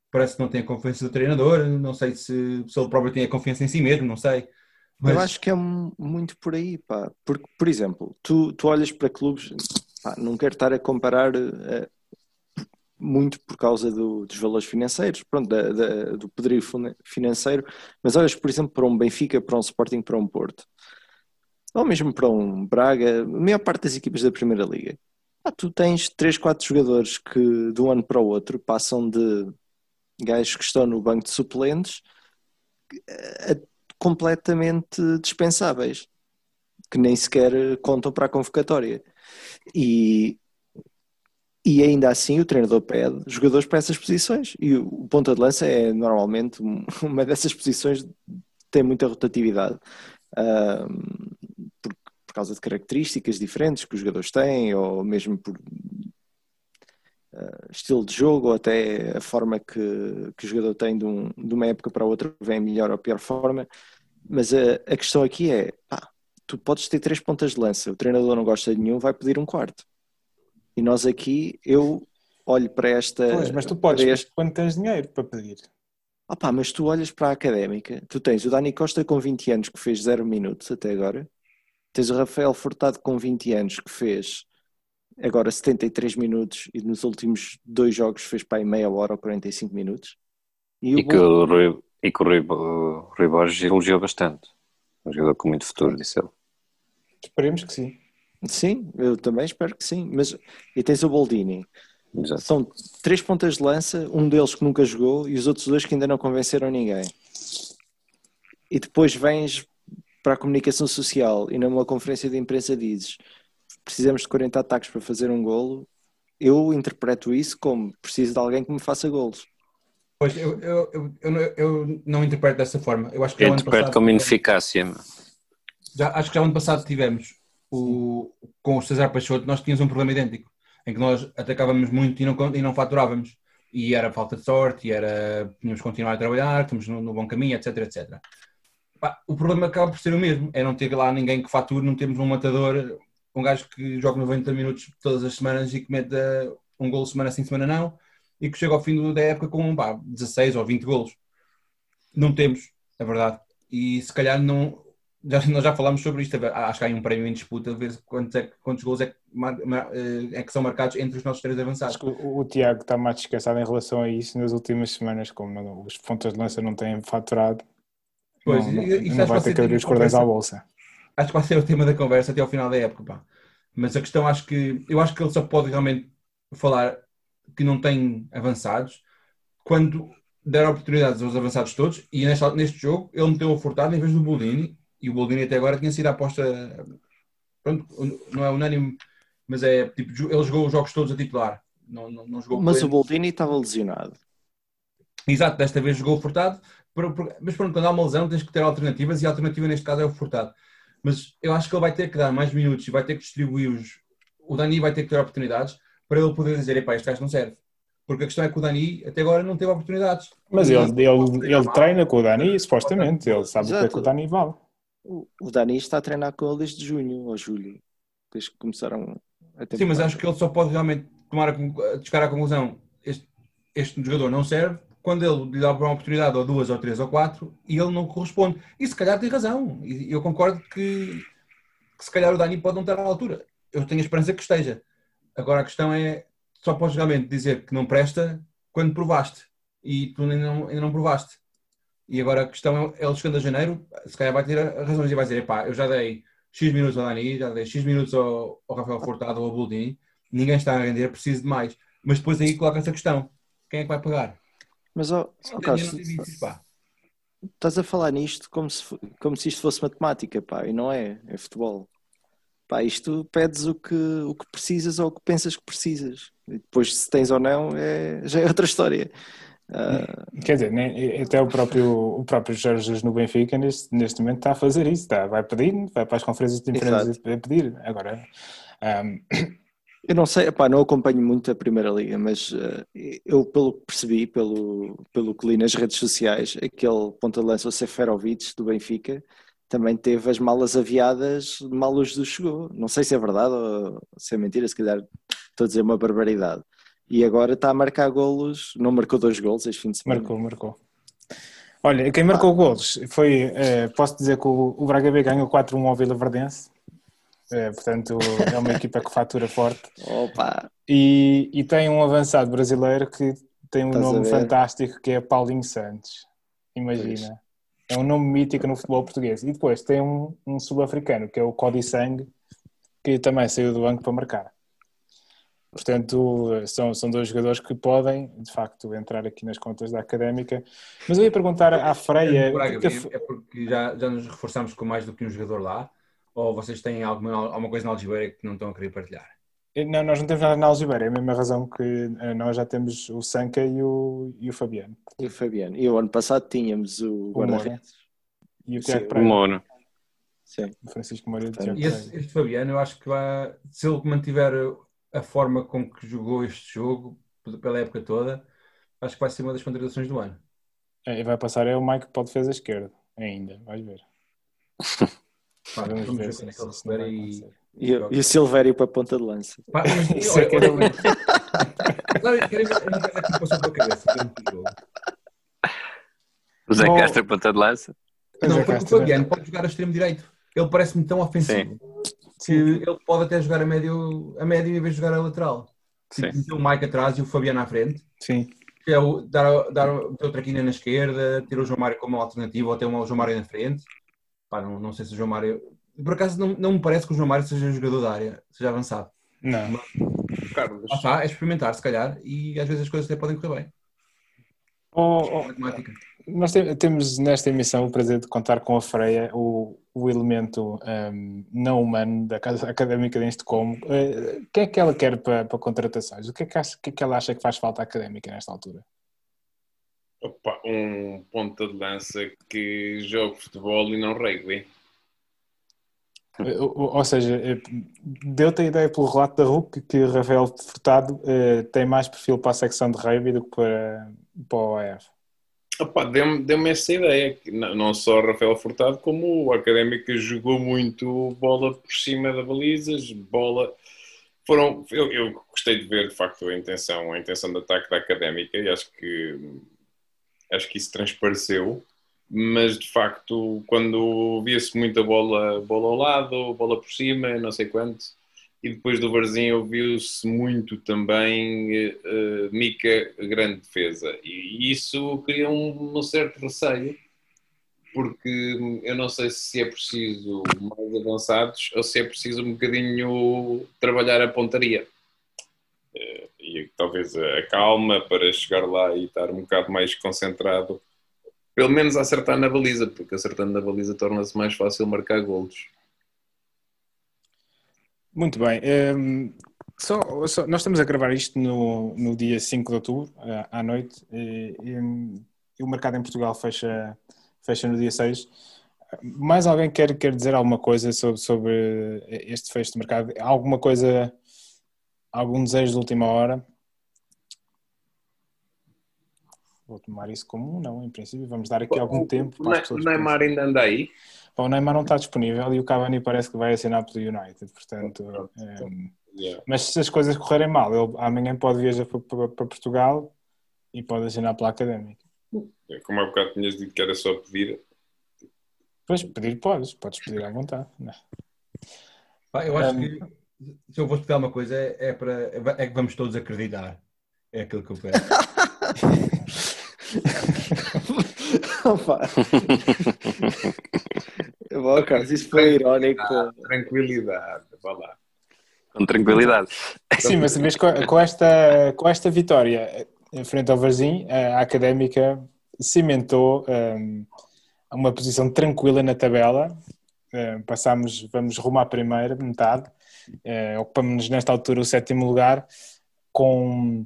S2: Parece que não tem a confiança do treinador. Não sei se, se ele próprio tem a confiança em si mesmo, não sei. Mas
S4: Eu acho que é muito por aí, pá. Porque, por exemplo, tu, tu olhas para clubes, pá, não quero estar a comparar eh, muito por causa do- dos valores financeiros, pronto, da- da- do poderio financeiro, mas olhas, por exemplo, para um Benfica, para um Sporting, para um Porto, ou mesmo para um Braga, a maior parte das equipas da Primeira Liga. Pá, tu tens 3, 4 jogadores que de um ano para o outro passam de gajos que estão no banco de suplentes a completamente dispensáveis, que nem sequer contam para a convocatória. E, e ainda assim o treinador pede jogadores para essas posições. E o, ponta de lança é normalmente um- uma dessas posições que tem muita rotatividade. ahm, por, causa de características diferentes que os jogadores têm, ou mesmo por ah, estilo de jogo, ou até a forma que, que o jogador tem de, um- de uma época para outra, vem melhor ou pior forma. Mas a, a questão aqui é: pá, tu podes ter três pontas de lança, o treinador não gosta de nenhum, vai pedir um quarto. E nós aqui, eu olho para esta.
S1: Pois, mas tu podes,
S4: para
S1: mas
S4: este-
S1: quando tens dinheiro para pedir.
S4: Ah pá, mas tu olhas para a académica, tu tens o Dani Costa com 20 anos que fez 0 minutos até agora, tens o Rafael Furtado com 20 anos que fez agora 73 minutos e nos últimos dois jogos fez para aí meia hora ou 45 minutos. E o
S3: E que o Rui, e que o Rui, o Rui Borges elogiou bastante. Um jogador com muito futuro, disse ele.
S1: Esperemos que sim.
S4: Sim, eu também espero que sim. Mas e tens o Boldini.
S3: Exato.
S4: São três pontas de lança, um deles que nunca jogou e os outros dois que ainda não convenceram ninguém. E depois vens para a comunicação social e numa conferência de imprensa dizes precisamos de 40 ataques para fazer um golo. Eu interpreto isso como preciso de alguém que me faça golos.
S2: Pois, eu, eu, eu, eu, não- eu não interpreto dessa forma. Eu acho que
S3: Eu interpreto
S2: passado-
S3: como ineficácia.
S2: Já, acho que já ano passado tivemos o, com o César Peixoto, nós tínhamos um problema idêntico, em que nós atacávamos muito e não, e não faturávamos. E era falta de sorte, e era tínhamos que continuar a trabalhar, estamos no, no bom caminho, etc, etc. Pá, o problema acaba por ser o mesmo, é não ter lá ninguém que fature, não temos um matador, um gajo que joga 90 minutos todas as semanas e que mete um gol semana sim, semana não, e que chega ao fim da época com pá, 16 ou 20 golos. Não temos, é verdade. E se calhar não. Já, nós já falámos sobre isto. Acho que há um prémio em disputa ver quantos, é, quantos gols é que, eh, é que são marcados entre os nossos três avançados.
S1: O, o Tiago está mais descansado em relação a isso nas últimas semanas, como os pontas de lança não têm faturado.
S2: Pois,
S1: não, não,
S2: e- isso
S1: não
S2: acho
S1: vai
S2: que
S1: ter
S2: vai
S1: que
S2: ser
S1: abrir os cordões à bolsa.
S2: Acho que vai ser o tema da conversa até ao final da época. Pá. Mas a questão, acho que. Eu acho que ele só pode realmente falar que não tem avançados quando der oportunidades aos avançados todos. E neste, neste jogo ele meteu o Furtado em vez do Boldini. E o Boldini até agora tinha sido a aposta. Pronto, não é unânime, mas é tipo, ele jogou os jogos todos a titular. Não, não, não jogou
S4: Mas o Boldini estava lesionado.
S2: Exato, desta vez jogou o Furtado, mas pronto, quando há uma lesão tens que ter alternativas e a alternativa neste caso é o Furtado. Mas eu acho que ele vai ter que dar mais minutos e vai ter que distribuir os. O Dani vai ter que ter oportunidades para ele poder dizer: epá, este gajo não serve. Porque a questão é que o Dani até agora não teve oportunidades.
S1: Mas ele, ele, ele treina com o Dani, supostamente. Ele sabe o que é que
S4: Exato.
S1: o Dani vale.
S4: O, o Dani está a treinar com ele desde junho ou julho, desde que começaram a
S2: Sim, mas acho que ele só pode realmente tomar a- chegar à conclusão: este, este jogador não serve. Quando ele lhe dá uma oportunidade, ou duas, ou três, ou quatro, e ele não corresponde. E se calhar tem razão. E eu concordo que, que se calhar o Dani pode não estar à altura. Eu tenho a esperança que esteja. Agora a questão é: só podes realmente dizer que não presta quando provaste. e tu ainda não, ainda não provaste. E agora a questão é, ele chegando a janeiro, se calhar vai ter razões e vai dizer, pá, eu já dei X minutos ao Dani, já dei X minutos ao, ao Rafael Furtado ou ao Boldini, ninguém está a render, preciso de mais. Mas depois aí coloca-se a questão, quem é que vai pagar?
S4: Mas, ó, ó Carlos, estás a falar nisto como se, como se isto fosse matemática, pá, e não é, é futebol. Pá, isto pedes o que, o que precisas ou o que pensas que precisas. E depois se tens ou não, é, já é outra história.
S1: Uh... Quer dizer, nem, até o próprio, o próprio Jorge Jesus no Benfica neste, neste momento está a fazer isso, está, vai pedir, vai para as conferências de imprensa a pedir. Agora, um...
S4: eu não sei, epá, não acompanho muito a Primeira Liga, mas uh, eu, pelo que percebi, pelo, pelo que li nas redes sociais, aquele ponta de lança, o Seferovic do Benfica, também teve as malas aviadas mal o Jesus chegou. Não sei se é verdade ou se é mentira, se calhar estou a dizer uma barbaridade e agora está a marcar golos, não marcou dois golos este fim de semana.
S1: Marcou, marcou. Olha, quem marcou ah. golos foi, eh, posso dizer que o, o Braga B ganhou 4-1 ao Vila Verdense, eh, portanto é uma equipa que fatura forte.
S4: Opa!
S1: E, e tem um avançado brasileiro que tem um Estás nome fantástico que é Paulinho Santos. Imagina. É um nome mítico no futebol português. E depois tem um, um sul-africano que é o Cody Sang, que também saiu do banco para marcar. Portanto, são, são dois jogadores que podem, de facto, entrar aqui nas contas da académica. Mas eu ia perguntar à Freia.
S2: É porque já, já nos reforçamos com mais do que um jogador lá? Ou vocês têm alguma, alguma coisa na Algibeira que não estão a querer partilhar?
S1: Não, nós não temos nada na Algibeira, é a mesma razão que eh, nós já temos o Sanca e o, e o Fabiano.
S4: E o Fabiano. E o ano passado tínhamos o, o guarda-redes.
S1: E o Tiago
S3: Pereira. O Mono.
S1: Sim. O Francisco Moura
S2: e o este, este Fabiano, eu acho que vai, se ele mantiver a forma com que jogou este jogo pela época toda, acho que vai ser uma das contratações do ano.
S1: É, e vai passar é o Mike para a defesa esquerda, ainda, vais ver.
S2: Pá, vamos, vamos, ver, ver se, se ele
S4: e, e, e, o Silvério para a ponta de lança.
S2: Pá, mas, Isso é que era muito. Claro, quero aqui passou pela cabeça.
S3: O Zé Castro ponta de lança?
S2: Não, porque o Fabiano pode jogar a extremo direito. Ele parece-me tão ofensivo. Sim que ele pode até jogar a médio, a médio em vez de jogar a lateral. Tipo, o Mike atrás e o Fabiano à frente.
S1: Sim.
S2: Que é o, dar, dar o Traquina na esquerda, ter o João Mário como alternativa ou ter o João Mário na frente. Pá, não, não sei se o João Mário. Por acaso não, não me parece que o João Mário seja jogador da área, seja avançado.
S1: Não.
S2: Mas, Carlos. Ah, é experimentar, se calhar, e às vezes as coisas até podem correr bem.
S1: Oh, oh, nós temos nesta emissão o prazer de contar com a Freia, o, o elemento um, não humano da Casa Académica de Estocolmo. Uh, o que é que ela quer para, para contratações? O que é que, acha, que, é que ela acha que faz falta à académica nesta altura?
S5: Opa, um ponta de lança que joga futebol e não rugby.
S1: Ou, seja, eh, deu-te a ideia pelo relato da RUC que Rafael Furtado uh, tem mais perfil para a secção de rugby do que para, para o OEF.
S5: Deu-me deu essa ideia, não só Rafael Furtado, como o Académica jogou muito bola por cima da balizas, bola. Foram, eu, eu, gostei de ver de facto a intenção, a intenção de ataque da Académica e acho que acho que isso transpareceu, mas de facto quando via-se muita bola, bola ao lado, bola por cima, não sei quanto, e depois do Varzinho ouviu-se muito também uh, Mica, grande defesa. E isso cria um, um, certo receio, porque eu não sei se é preciso mais avançados ou se é preciso um bocadinho trabalhar a pontaria. Uh, e talvez a calma para chegar lá e estar um bocado mais concentrado, pelo menos acertar na baliza, porque acertando na baliza torna-se mais fácil marcar golos.
S1: Muito bem. Um, ehm, só, só, nós estamos a gravar isto no, no dia 5 de outubro, à noite, e, e, o mercado em Portugal fecha, fecha no dia 6. Mais alguém quer, quer dizer alguma coisa sobre, sobre este fecho de mercado? Alguma coisa, algum desejo de última hora? Vou tomar isso como um não, em princípio. Vamos dar aqui algum tempo.
S5: O Neymar ainda anda aí?
S1: o Neymar não está disponível e o Cavani parece que vai assinar pelo United, portanto. É, yeah. Mas se as coisas correrem mal, ele amanhã pode viajar para, para, para Portugal e pode assinar pela Académica.
S5: É, como há bocado tinhas dito que era só pedir.
S1: Pois, pedir podes, podes pedir à vontade.
S2: Ah, eu acho um, que se eu vou explicar uma coisa é, é, para, é que vamos todos acreditar. É aquilo que eu quero.
S4: Opa. Bom, Carlos, isso foi irónico.
S5: Tranquilidade, vá lá.
S3: Com tranquilidade.
S1: Sim, mas vês com, com esta, com esta vitória em frente ao Varzim, a Académica cimentou um, uma posição tranquila na tabela. Um, passamos, vamos rumo à primeira metade. Uh, ocupamos nesta altura o sétimo lugar com,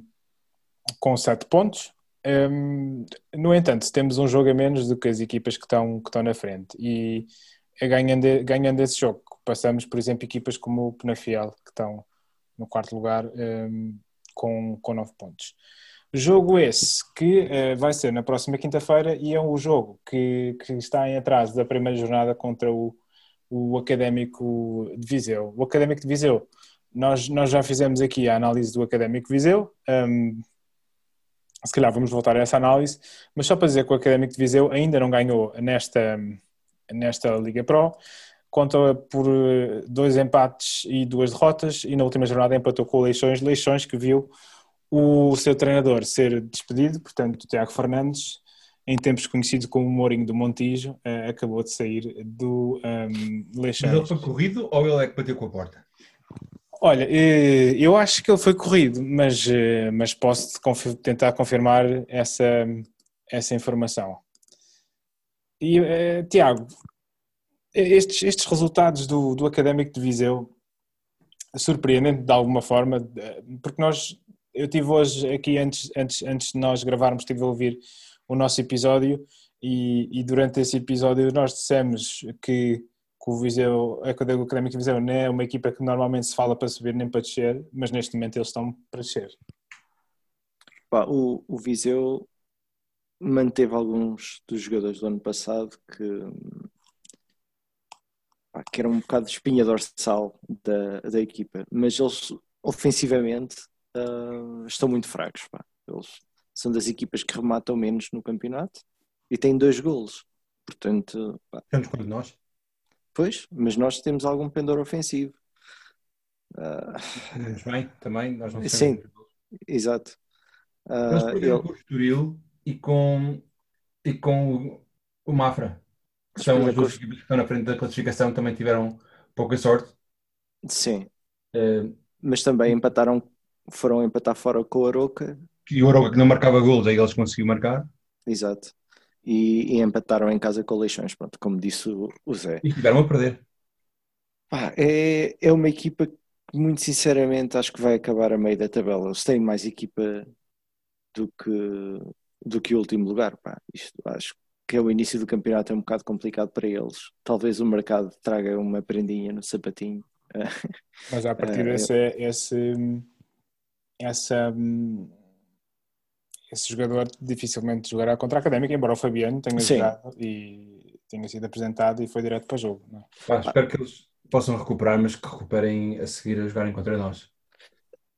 S1: com sete pontos. Um, no entanto, temos um jogo a menos do que as equipas que estão, que estão na frente. E ganhando, ganhando esse jogo, passamos, por exemplo, equipas como o Penafiel, que estão no quarto lugar um, com, com nove pontos. Jogo esse que uh, vai ser na próxima quinta-feira e é um jogo que, que está em atraso da primeira jornada contra o, o Académico de Viseu. O Académico de Viseu, nós, nós já fizemos aqui a análise do Académico de Viseu, um, se calhar vamos voltar a essa análise, mas só para dizer que o Académico de Viseu ainda não ganhou nesta, nesta Liga Pro, conta por eh, dois empates e duas derrotas e na última jornada empatou com o Leixões, Leixões que viu o seu treinador ser despedido, portanto, Tiago Fernandes, em tempos conhecido como Mourinho do Montijo, uh, acabou de sair do um, ehm, Leixões.
S2: Mas ele foi corrido ou ele é que bateu com a porta?
S1: Olha, eh, eu acho que ele foi corrido, mas, eh, mas posso tentar confirmar essa, essa informação. E, uh, Tiago, estes, estes resultados do, do Académico de Viseu surpreendem de alguma forma, porque nós eu tive hoje aqui, antes, antes, antes de nós gravarmos, estive a ouvir o nosso episódio e, e durante esse episódio nós dissemos que, que o Viseu, a Académico de Viseu não é uma equipa que normalmente se fala para subir nem para descer, mas neste momento eles estão para descer.
S4: O, o Viseu manteve alguns dos jogadores do ano passado que, pá, que eram um bocado de espinha dorsal da, da equipa, mas eles ofensivamente uh, estão muito fracos. Pá. Eles são das equipas que rematam menos no campeonato e têm dois golos. Portanto,
S2: pá. tanto quanto nós.
S4: Pois, mas nós temos algum pendor ofensivo.
S2: Uh... bem, também. Nós não
S4: Sim, exato.
S2: Uh, nós perdemos com o Estoril e com, e com o Mafra. Que são as duas equipas que estão na frente da classificação, também tiveram pouca sorte.
S4: Sim. Uh, mas também empataram foram empatar fora com o Aroca.
S2: E o Aroca que não marcava gols, aí eles conseguiram marcar.
S4: Exato. E, e, empataram em casa com o Leixões, pronto, como disse o, o Zé.
S2: E tiveram a perder.
S4: Ah, é, é uma equipa que, muito sinceramente, acho que vai acabar a meio da tabela. Eles têm mais equipa do que, do que o último lugar. Pá. Isto, acho que é o início do campeonato é um bocado complicado para eles. Talvez o mercado traga uma prendinha no sapatinho.
S1: Mas a partir desse, esse essa, hum, esse jogador dificilmente jogará contra a Académica, embora o Fabiano tenha Sim. jogado e tenha sido apresentado e foi direto para o jogo.
S2: É? Ah, espero que eles possam recuperar, mas que recuperem a seguir a jogarem contra nós.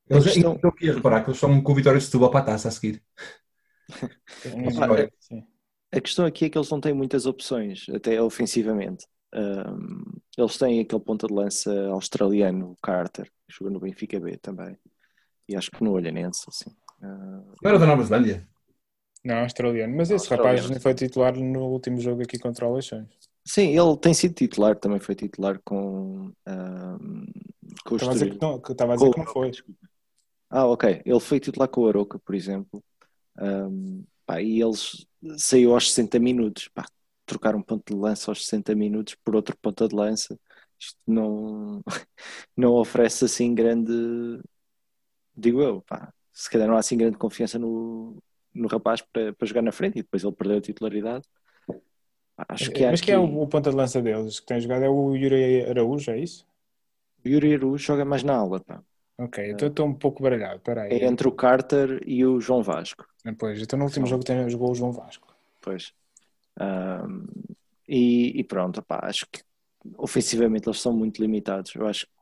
S2: Eles questão... estou aqui a reparar que eles estão com o Vitória de Setúbal para a taça a seguir.
S4: a questão aqui é que eles não têm muitas opções, até ofensivamente. Um, eles têm aquele ponta de lança australiano, Carter, que joga no Benfica B também e acho que no Olhanense, assim. Uh,
S2: não era da Nova Zelândia?
S1: Não, australiano. Mas esse rapaz foi titular no último jogo aqui contra o Leixões.
S4: Sim, ele tem sido titular, também foi titular com, uh,
S1: com estava, a dizer que não, estava a dizer que não foi.
S4: Ah, ok. Ele foi titular com o Aroca, por exemplo. Um, pá, e eles saiu aos 60 minutos. Pá, trocar um ponto de lança aos 60 minutos por outro ponta de lança. Isto não, não oferece assim grande digo eu, pá, se calhar não há assim grande confiança no, no rapaz para, para jogar na frente e depois ele perdeu a titularidade.
S1: Acho que Mas quem é o, o ponta de lança deles que tem jogado? É o Yuri Araújo, é isso?
S4: O Yuri Araújo joga mais na aula, pá.
S1: Ok, então estou um pouco baralhado, peraí.
S4: É entre o Carter e o João Vasco.
S1: Ah, pois, então no último jogo tem, jogou o João Vasco.
S4: Pois. Um, e, e, pronto, pá, acho que ofensivamente eles são muito limitados. Eu acho que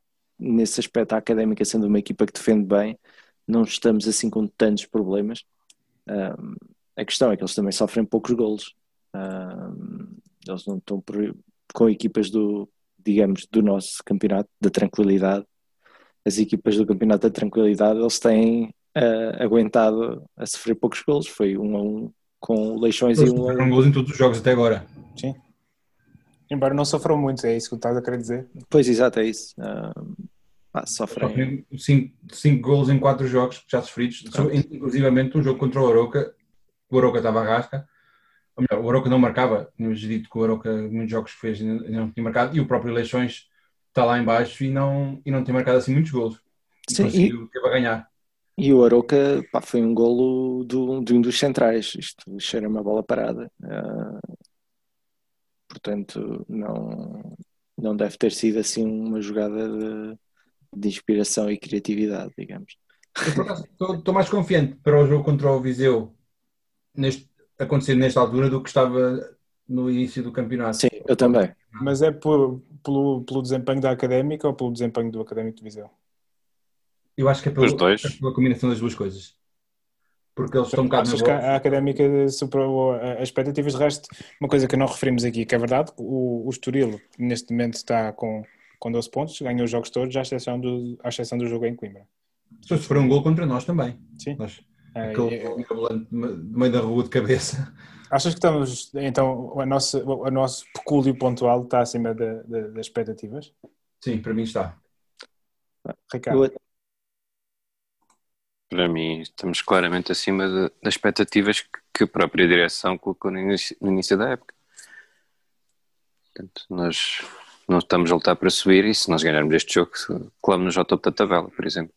S4: nesse aspecto, a Académica sendo uma equipa que defende bem, não estamos assim com tantos problemas. Um, a questão é que eles também sofrem poucos golos. Um, eles não estão por, com equipas do, digamos, do nosso campeonato da tranquilidade. As equipas do campeonato da tranquilidade, eles têm uh, aguentado a sofrer poucos golos. Foi um a um com Leixões e
S2: Eles
S4: um.
S2: fizeram gols em todos os jogos até agora.
S1: Sim. Embora não sofram muito, é isso que estás a querer dizer.
S4: Pois, exato, é isso. Ah, pá, sofrem.
S2: 5 gols em 4 jogos já sofridos, inclusivamente um jogo contra o Oroca, o Oroca estava à rasca, ou melhor, o Oroca não marcava, tínhamos dito que o Oroca, muitos jogos que fez, não tinha marcado, e o próprio Leixões está lá em baixo e não, e não tem marcado assim muitos gols. E
S4: Sim,
S2: conseguiu, teve a ganhar.
S4: E o Aroca pá, foi um golo do, de um dos centrais. Isto cheira uma bola parada. Ah, portanto, não, não deve ter sido assim uma jogada de, de inspiração e criatividade, digamos.
S2: Estou, mais confiante para o jogo contra o Viseu neste, acontecer nesta altura do que estava no início do campeonato.
S4: Sim, eu também.
S1: Mas é por, pelo, pelo desempenho da Académica ou pelo desempenho do Académico de Viseu?
S2: Eu acho que é pelo, é pela combinação das duas coisas. Porque eles estão um bocado
S1: Achas que a Académica superou as expectativas? De resto, uma coisa que não referimos aqui, que é verdade, o, o Estoril neste momento está com, com 12 pontos, ganhou os jogos todos, à exceção do, à exceção do jogo em Coimbra.
S2: Se sofreu um gol contra nós também.
S1: Sim.
S2: Nós,
S1: Eh,
S2: aquele mirabolante de meio da rua de cabeça.
S1: achas que estamos, então, o nosso, o nosso pecúlio pontual está acima da- da- das expectativas?
S2: Sim, para mim está.
S1: Ricardo?
S4: Eu,
S3: Para mim, estamos claramente acima de- das expectativas que, que a própria direção colocou no início, no início da época. Portanto, nós não estamos a lutar para subir e se nós ganharmos este jogo, colamos-nos ao topo da tabela, por exemplo.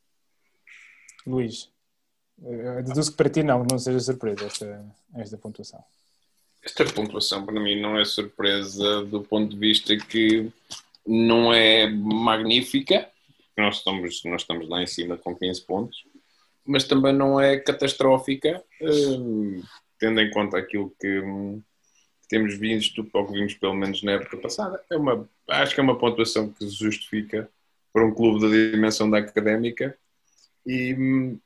S1: Luís, eh, deduzo que para ti não, não seja surpresa esta, esta pontuação.
S5: Esta pontuação para mim não é surpresa do ponto de vista que não é magnífica, nós estamos, nós estamos lá em cima com 15 pontos, mas também não é catastrófica, hum, tendo em conta aquilo que temos visto, ou que vimos pelo menos na época passada. É uma, acho que é uma pontuação que se justifica para um clube da dimensão da académica e hum,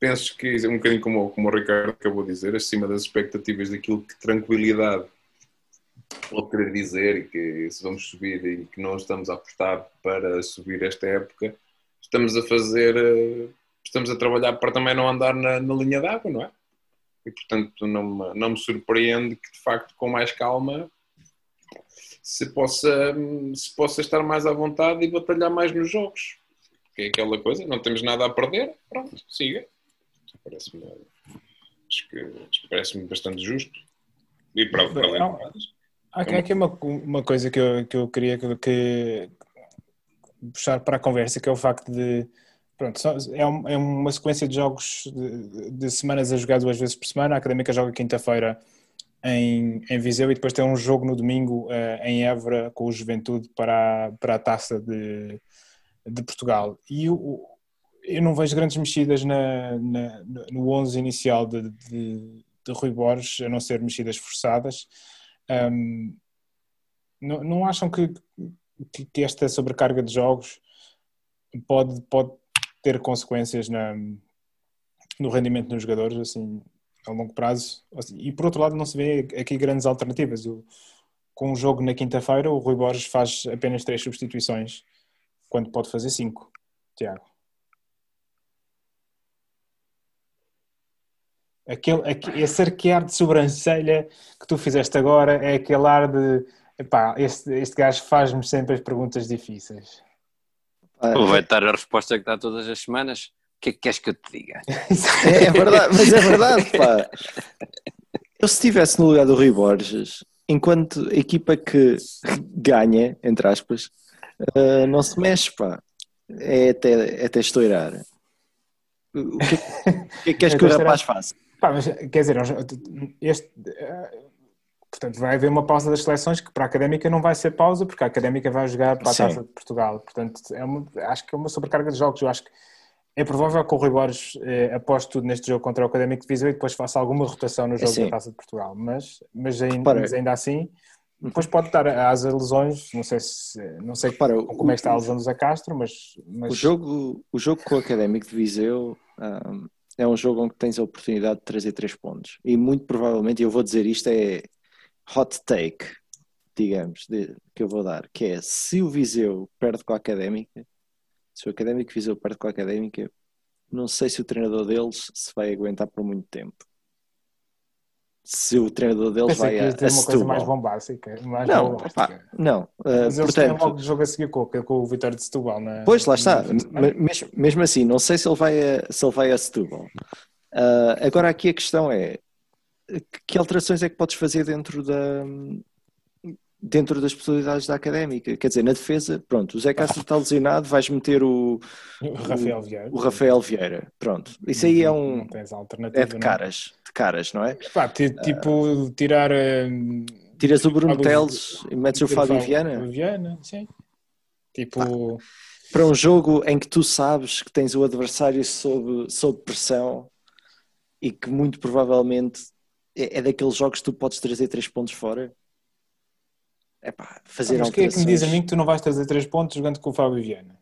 S5: penso que é um bocadinho como, como o Ricardo acabou de dizer, acima das expectativas daquilo que tranquilidade pode querer dizer e que se vamos subir e que não estamos a apostar para subir esta época, estamos a fazer, eh, estamos a trabalhar para também não andar na, na linha d'água, não é? E portanto não me, não me surpreende que de facto com mais calma se possa, se possa estar mais à vontade e batalhar mais nos jogos. Que é aquela coisa, não temos nada a perder, pronto, siga. Parece-me parece-me bastante justo. E para, para além
S1: Não. Há aqui, há aqui uma, uma coisa que eu, que eu queria que, que puxar para a conversa, que é o facto de pronto, é, é uma sequência de jogos de, de semanas a jogar duas vezes por semana. A Académica joga quinta-feira em, em Viseu e depois tem um jogo no domingo eh, em Évora com o Juventude para, a- para a taça de, de Portugal. E o- eu não vejo grandes mexidas na, na- no 11 inicial de, de, de Rui Borges, a não ser mexidas forçadas. Um, não, não acham que, que esta sobrecarga de jogos pode, pode ter consequências na, no rendimento dos jogadores assim, a longo prazo? Assim, E por outro lado, não se vê aqui grandes alternativas. O, com o jogo na quinta-feira, o Rui Borges faz apenas três substituições, quando pode fazer cinco. Tiago. Aquele, aque- esse arquear de sobrancelha que tu fizeste agora é aquele ar de epá, este, este gajo faz-me sempre as perguntas difíceis.
S4: Pá,
S3: Ou vai dar a resposta que dá todas as semanas? O que é que queres que eu te diga?
S4: É, é verdade, mas é verdade, pá. Eu se estivesse no lugar do Rui Borges, enquanto equipa que ganha, entre aspas, eh, não se mexe, pá. É até, é até estourar. O que, é- o que é que queres
S1: É
S4: que o rapaz faça?
S1: Pá, mas, quer dizer, este, eh, portanto, vai haver uma pausa das seleções que para a Académica não vai ser pausa, porque a Académica vai jogar para a
S4: Sim.
S1: Taça de Portugal. Portanto, é uma, acho que é uma sobrecarga de jogos. Eu acho que é provável que o Rui Borges eh, aposte tudo neste jogo contra o Académico de Viseu e depois faça alguma rotação no jogo
S4: Sim.
S1: da Taça de Portugal. Mas, mas, ainda, mas ainda assim, depois pode estar às lesões, não sei se não sei
S4: Repara,
S1: como é que está a lesão do Zé Castro, mas, mas
S4: O jogo, o jogo com o Académico de Viseu ahm, é um jogo onde tens a oportunidade de trazer três pontos. E muito provavelmente, e eu vou dizer isto, é hot take, digamos, de- que eu vou dar, que é se o Viseu perde com a Académica, se o Académico Viseu perde com a Académica, não sei se o treinador deles se vai aguentar por muito tempo. se o treinador deles
S1: Pensei
S4: vai
S1: que
S4: a, a
S1: uma coisa mais
S4: Setúbal.
S1: bombástica, mais
S4: Não,
S1: bombástica.
S4: pá, não. Uh,
S1: Mas eles
S4: portanto,
S1: logo o jogo a seguir com, com o Vitória de Setúbal, na,
S4: Pois, lá está. Mesmo, mesmo assim, não sei se ele vai a, se ele vai a Setúbal. Ah, agora aqui a questão é que- alterações é que podes fazer dentro da dentro das possibilidades da académica? Quer dizer, na defesa, pronto, o Zé Castro está lesionado, vais meter o,
S1: O Rafael Vieira.
S4: o Rafael Vieira. Pronto. Isso aí é um
S1: Não tens alternativa.
S4: é de
S1: não
S4: caras, de caras, não é?
S1: Pá, ti- tipo, tirar. hum,
S4: Tiras o Bruno Teles e metes o Fábio Viana.
S1: Viana, sim. Tipo,
S4: para um jogo em que tu sabes que tens o adversário sob, sob pressão e que muito provavelmente é, é daqueles jogos que tu podes trazer três pontos fora. É pá, fazer
S1: mas quem é que me diz a
S4: alterações.
S1: mim que tu não vais trazer três pontos jogando com o Fábio Viana?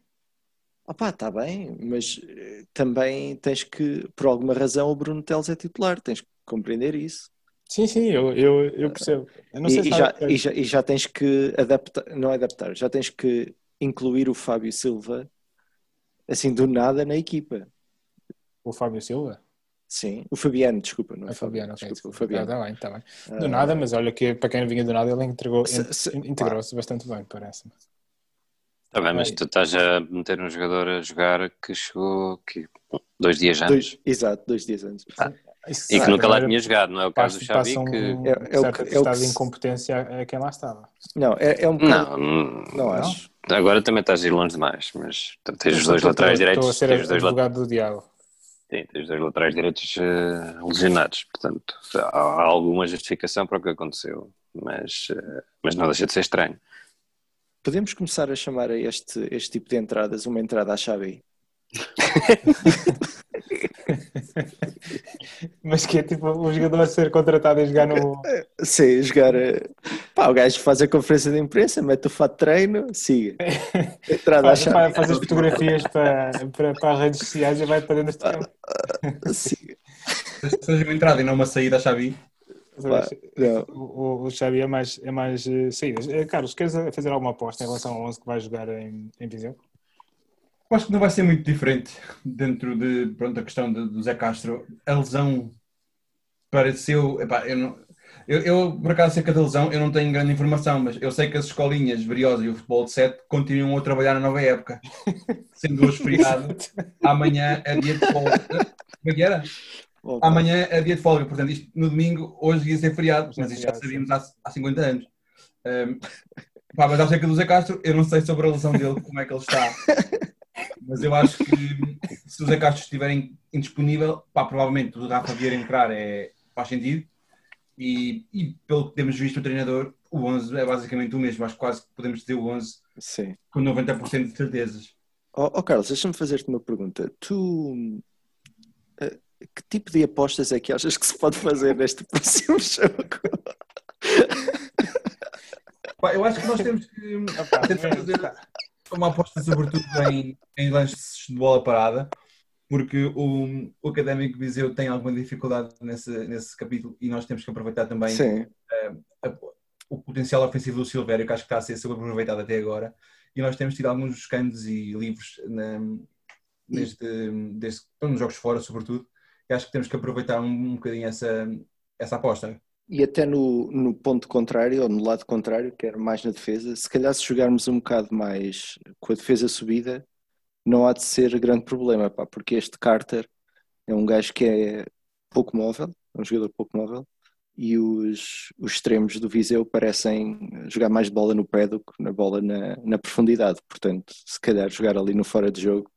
S4: Opá, está bem, mas eh, também tens que, por alguma razão, o Bruno Teles é titular, tens que compreender isso.
S1: Sim, sim, eu, eu, eu percebo. Eu
S4: E, e já, e, já, e já tens que adaptar, não é adaptar, já tens que incluir o Fábio Silva assim do nada na equipa.
S1: o Fábio Silva?
S4: Sim, o Fabiano, desculpa, não é
S1: O Fabiano, ok.
S4: desculpa, o. Fabiano.
S1: Tá, tá bem, tá bem.
S4: Ah,
S1: Do nada, mas olha que para quem não vinha do nada, ele integrou-se bastante bem, parece-me.
S3: Está bem, mas tu estás a meter um jogador a jogar que chegou que, dois dias antes
S4: Dois, exato, dois dias antes.
S1: Isso,
S3: e que nunca lá tinha jogado, não é o caso do Xavi
S1: passa
S3: que...
S1: um
S4: É- é o que- é o que
S1: de incompetência a quem lá estava.
S4: Não, é, é um bocado.
S3: Não, não,
S4: Não, acho.
S3: agora também estás a ir longe demais, mas tens os dois laterais direitos,
S1: Estou a ser advogado do diabo.
S3: Sim, tens os dois laterais direitos eh, lesionados, portanto há, há alguma justificação para o que aconteceu, mas, eh, mas não deixa de ser estranho.
S4: Podemos começar a chamar a este, este tipo de entradas uma entrada à Xavi.
S1: Mas que é tipo o jogador a ser contratado a jogar no.
S4: Sim, jogar. eh, Pá, o gajo faz a conferência de imprensa, mete o fato de treino, siga. Entrada
S1: Faz, faz, faz as fotografias para, para, para as redes sociais e vai para dentro deste campo.
S4: siga.
S2: Seja uma entrada e não uma saída, Xavi.
S4: Pá.
S1: O, o, o Xavi é mais, é mais eh, saídas. Eh, Carlos, queres fazer alguma aposta em relação ao 11 que vai jogar em, em Viseu?
S2: Acho que não vai ser muito diferente dentro de pronto, a questão de- do Zé Castro. A lesão pareceu. Epá, eu, não, eu, eu, por acaso, acerca da lesão, eu não tenho grande informação, mas eu sei que as escolinhas Briosa e o futebol de 7 continuam a trabalhar na nova época. Sendo hoje feriado, amanhã é dia de folga. Como é que era?
S4: Opa,
S2: Amanhã é dia de folga, portanto, isto no domingo, hoje ia ser feriado, mas isto já sabíamos há, há 50 anos. Um, pá, mas acerca do Zé Castro, eu não sei sobre a lesão dele, como é que ele está. Mas eu acho que se o Zé Castro estiver in- indisponível, pá, provavelmente o Rafa Vieira entrar é, faz sentido. E, e pelo que temos visto o treinador, o 11 é basicamente o mesmo. Acho que quase que podemos dizer o 11
S4: Sim.
S2: com 90% de certezas.
S4: Ó ó, Carlos, deixa-me fazer-te uma pergunta. Tu. eh, Que tipo de apostas é que achas que se pode fazer neste próximo jogo?
S2: Pá, eu acho que nós temos que
S1: Opa,
S2: fazer uma aposta sobretudo em, em lances de bola parada, porque o, o Académico Viseu tem alguma dificuldade nesse, nesse capítulo e nós temos que aproveitar também
S4: Sim.
S2: a- o potencial ofensivo do Silvério, que acho que está a ser subaproveitado até agora, e nós temos tido alguns escandos e livros na, neste, deste, nos jogos fora, sobretudo, e acho que temos que aproveitar um, um bocadinho essa, essa aposta.
S4: E até no, no ponto contrário, ou no lado contrário, que era mais na defesa, se calhar se jogarmos um bocado mais com a defesa subida, não há de ser grande problema, pá, porque este Carter é um gajo que é pouco móvel, é um jogador pouco móvel, e os, os extremos do Viseu parecem jogar mais bola no pé do que na bola na, na profundidade. Portanto, se calhar jogar ali no fora de jogo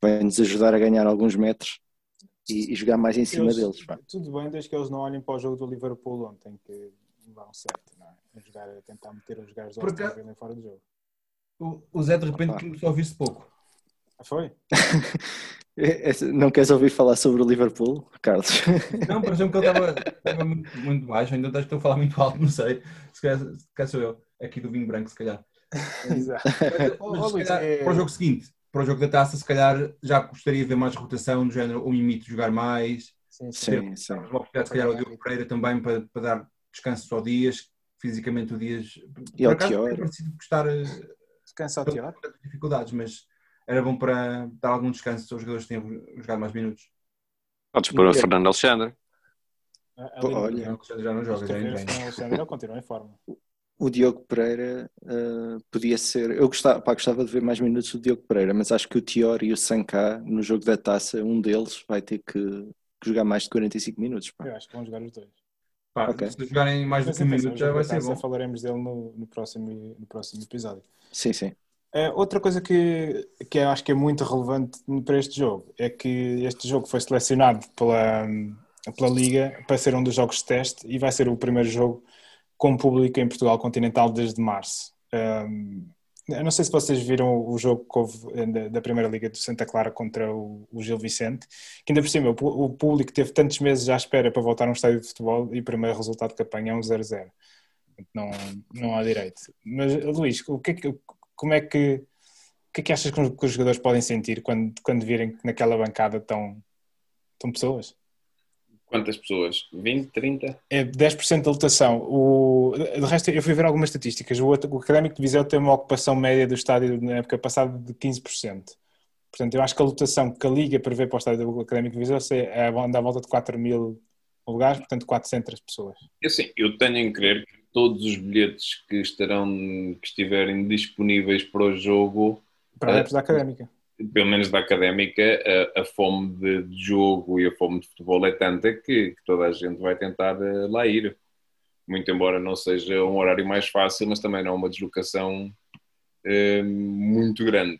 S4: vai-nos ajudar a ganhar alguns metros e, e jogar mais em cima
S1: Eles-
S4: deles. pá.
S1: Tudo bem, desde que eles não olhem para o jogo do Liverpool ontem, que vão certo, não é? A, jogar, a tentar meter os gajos ao
S2: Porque-
S1: Villa fora do jogo.
S2: O, o Zé, de repente,
S4: Opa.
S2: começou a ouvir-se pouco.
S1: Ah, foi?
S4: Não queres ouvir falar sobre o Liverpool, Carlos?
S2: Não, pareceu que ele estava, muito, muito baixo, ainda estou a falar muito alto, não sei. Se calhar, se calhar sou eu, aqui do vinho branco, se calhar.
S1: Exato.
S2: Mas,
S1: ó,
S2: se calhar,
S1: é-
S2: para o jogo seguinte, para o jogo da taça, se calhar já gostaria de ver mais rotação, do género o Mimito jogar mais,
S1: Sim, sim.
S4: Sim, sim.
S2: se calhar, ao Diogo Pereira também para, para dar descanso ao Dias, fisicamente o Dias.
S4: E ao
S2: por acaso,
S4: Tior.
S2: tem parecido gostar eh,
S1: Descansa ao
S2: tantas dificuldades, mas era bom para dar algum descanso aos jogadores que tenham jogado mais minutos.
S3: Podes pôr o. Fernando Alexandre.
S4: Olha.
S2: O Alexandre já não joga, já treina.
S1: o Alexandre não continua em forma.
S4: O Diogo Pereira ah, podia ser. Eu gostava, pá, gostava de ver mais minutos do Diogo Pereira, mas acho que o Tior e o Sanká no jogo da taça, um deles vai ter que, que jogar mais de 45 minutos. pá.
S1: Eu acho que vão jogar os dois.
S2: Pá,
S4: Ok.
S2: Se jogarem mais do
S1: Mas
S2: que um
S1: atenção,
S2: minuto
S1: o
S2: já vai ser bom.
S1: falaremos dele no, no, próximo, no próximo episódio.
S4: Sim, sim.
S1: Eh, outra coisa que, que eu acho que é muito relevante para este jogo é que este jogo foi selecionado pela, pela Liga para ser um dos jogos de teste e vai ser o primeiro jogo com público em Portugal continental desde março. Um, eu não sei se vocês viram o jogo que houve eh, da, Primeira Liga do Santa Clara contra o, Gil Vicente, que ainda por cima o, público teve tantos meses à espera para voltar a um estádio de futebol e o primeiro resultado que apanha é um 0-0. Não, não há direito. Mas, Luís, o que é que, como é que, o que é que achas que os jogadores podem sentir quando, quando virem que naquela bancada estão, estão pessoas?
S5: Quantas pessoas? 20, 30?
S1: É 10% da lotação. O, de resto, eu fui ver algumas estatísticas. O, o Académico de Viseu tem uma ocupação média do estádio na época passada de 15%. Portanto, eu acho que a lotação que a Liga prevê para o estádio do Académico de Viseu é anda à volta de 4 mil lugares, portanto 400 pessoas.
S5: Assim, eu tenho em crer que todos os bilhetes que estarão, que estiverem disponíveis para o jogo,
S1: Para
S5: É.
S1: adeptos da Académica.
S5: Pelo menos da académica, a, a fome de, de jogo e a fome de futebol é tanta que, que toda a gente vai tentar eh, lá ir. Muito embora não seja um horário mais fácil, mas também não é uma deslocação eh, muito grande.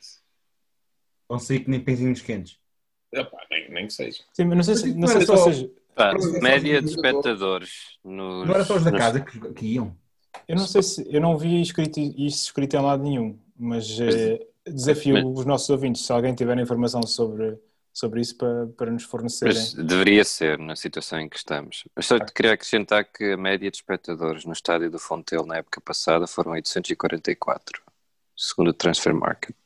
S2: Sair que nem pensinhos quentes.
S5: Epá, nem, nem que seja.
S1: Sim, mas não sei se,
S2: Mas
S1: não
S2: não
S1: sei
S2: só-
S1: vocês.
S3: Pá,
S2: Mas
S3: média de espectadores nos,
S2: Não era só os da
S3: nos-
S2: casa que, que iam.
S1: Eu não sei se. Eu não vi escrito, isso escrito em lado nenhum, mas eh, desafio
S3: mas-
S1: os nossos ouvintes, se alguém tiver informação sobre, sobre isso, para, para nos fornecerem.
S3: Mas deveria ser na situação em que estamos. Mas só te queria acrescentar que a média de espectadores no estádio do Fontelo na época passada foram 844, segundo o Transfer Market.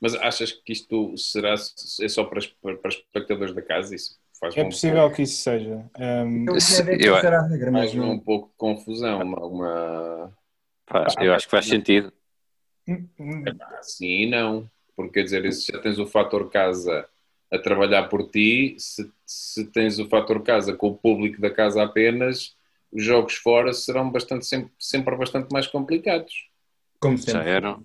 S5: Mas achas que isto será é só para, para, espectadores da casa? Isso faz
S1: É possível que isso seja. Um,
S2: Eu que
S3: eu-
S2: a regra, mas
S5: faz um pouco de confusão. Uma, uma...
S3: Pá, eu acho que faz sentido.
S5: Sim e não. Porque quer dizer, se já tens o fator casa a trabalhar por ti, se, se tens o fator casa com o público da casa apenas, os jogos fora serão bastante, sempre, sempre bastante mais complicados.
S2: Como
S3: Já
S2: sempre.
S3: eram.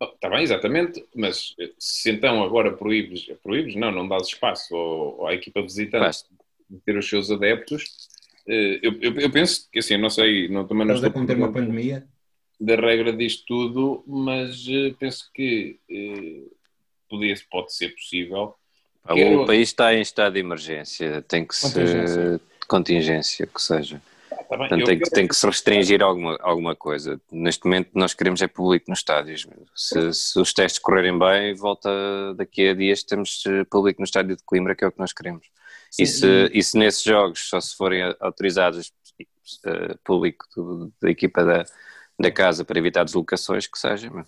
S5: Está bem, exatamente, mas se então agora proíbes, proíbes não, não dás espaço ao- à equipa visitante de ter os seus adeptos, eh, eu, eu, eu penso que assim, não sei, não, também não
S2: Estás a
S5: estou
S2: conter uma pandemia.
S5: Da regra disto tudo, mas eh, penso que eh, podia, pode ser possível. Quero-
S3: O país está em estado de emergência, tem que se.
S1: Contingência.
S3: Contingência, que seja.
S5: Tá bem,
S3: Portanto, tem,
S5: quero-
S3: tem que se restringir alguma, alguma coisa. Neste momento, nós queremos é público nos estádios. Se, se os testes correrem bem, volta daqui a dias, temos eh, público no estádio de Coimbra, que é o que nós queremos.
S1: sim,
S3: E se, e se nesses jogos só se forem autorizados eh, público do- da equipa da, da casa para evitar deslocações, que seja. meu.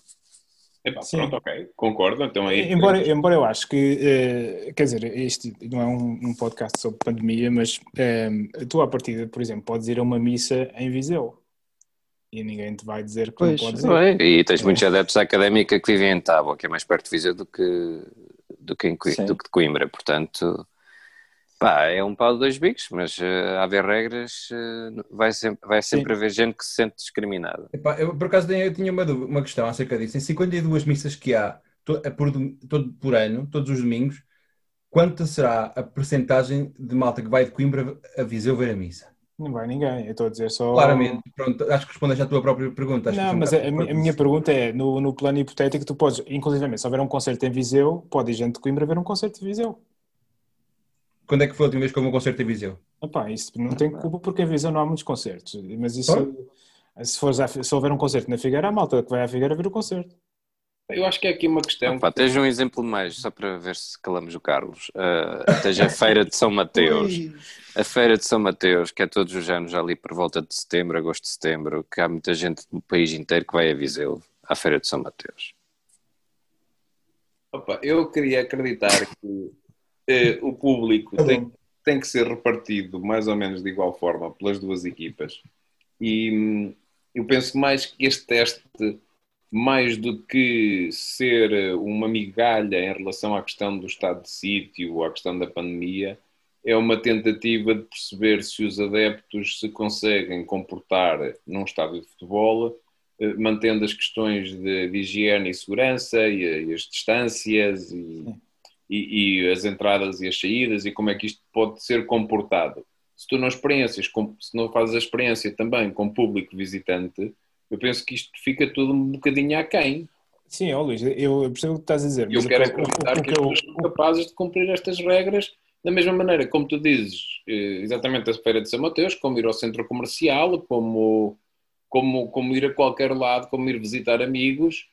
S5: Epá,
S1: Sim.
S5: pronto, ok, concordo. Então aí
S1: Embora, embora eu acho que, eh, quer dizer, este não é um, um podcast sobre pandemia, mas eh, tu à partida, por exemplo, podes ir a uma missa em Viseu e ninguém te vai dizer que
S4: Pois,
S1: não podes ir.
S3: É? E tens
S1: É.
S3: muitos adeptos à académica que vivem em Tábua, que é mais perto de Viseu do que, do que, em do que de Coimbra. Portanto, pá, é um pau de dois bicos, mas a haver regras, eh, vai sempre, vai sempre haver gente que se sente discriminada.
S2: Epá, eu, por acaso eu tinha uma, uma questão acerca disso. Em 52 missas que há to- é por, todo, por ano, todos os domingos, quanta será a percentagem de malta que vai de Coimbra a Viseu ver a missa?
S1: Não vai ninguém, eu estou a dizer só.
S2: Claramente, pronto, acho que respondes à tua própria pergunta. acho
S1: Não, mas a,
S2: bocado
S1: a minha- a minha pergunta é: no, no plano hipotético, tu podes, inclusive, se houver um concerto em Viseu, pode ir gente de Coimbra ver um concerto de Viseu.
S2: Quando é que foi a última vez que houve um concerto em Viseu?
S1: Epá, isso não tem culpa porque em Viseu não há muitos concertos. Mas isso, se, fores à- se houver um concerto na Figueira, a malta que vai à Figueira ver o concerto.
S5: eu acho que é aqui uma questão.
S3: Pá, tens um exemplo mais, só para ver se calamos o Carlos. Uh, tens a Feira de São Mateus. A Feira de São Mateus, que é todos os anos ali por volta de setembro, agosto, setembro, que há muita gente do país inteiro que vai a Viseu à Feira de São Mateus.
S5: Opa, eu queria acreditar que eh, o público
S2: Tá
S5: tem, tem que ser repartido mais ou menos de igual forma pelas duas equipas. E hum, eu penso mais que este teste, mais do que ser uma migalha em relação à questão do estado de sítio, à questão da pandemia, é uma tentativa de perceber se os adeptos se conseguem comportar num estádio de futebol, eh, mantendo as questões de, de higiene e segurança e, e as distâncias e, e, e, as entradas e as saídas e como é que isto pode ser comportado. Se tu não experiências, se não fazes a experiência também com público visitante, eu penso que isto fica tudo um bocadinho aquém.
S1: Sim, ó Luís, eu percebo o que estás a dizer.
S5: Eu quero acreditar que as pessoas são capazes de cumprir estas regras da mesma maneira, como tu dizes, eh, exatamente a Feira de São Mateus, como ir ao centro comercial, como, como, como ir a qualquer lado, como ir visitar amigos,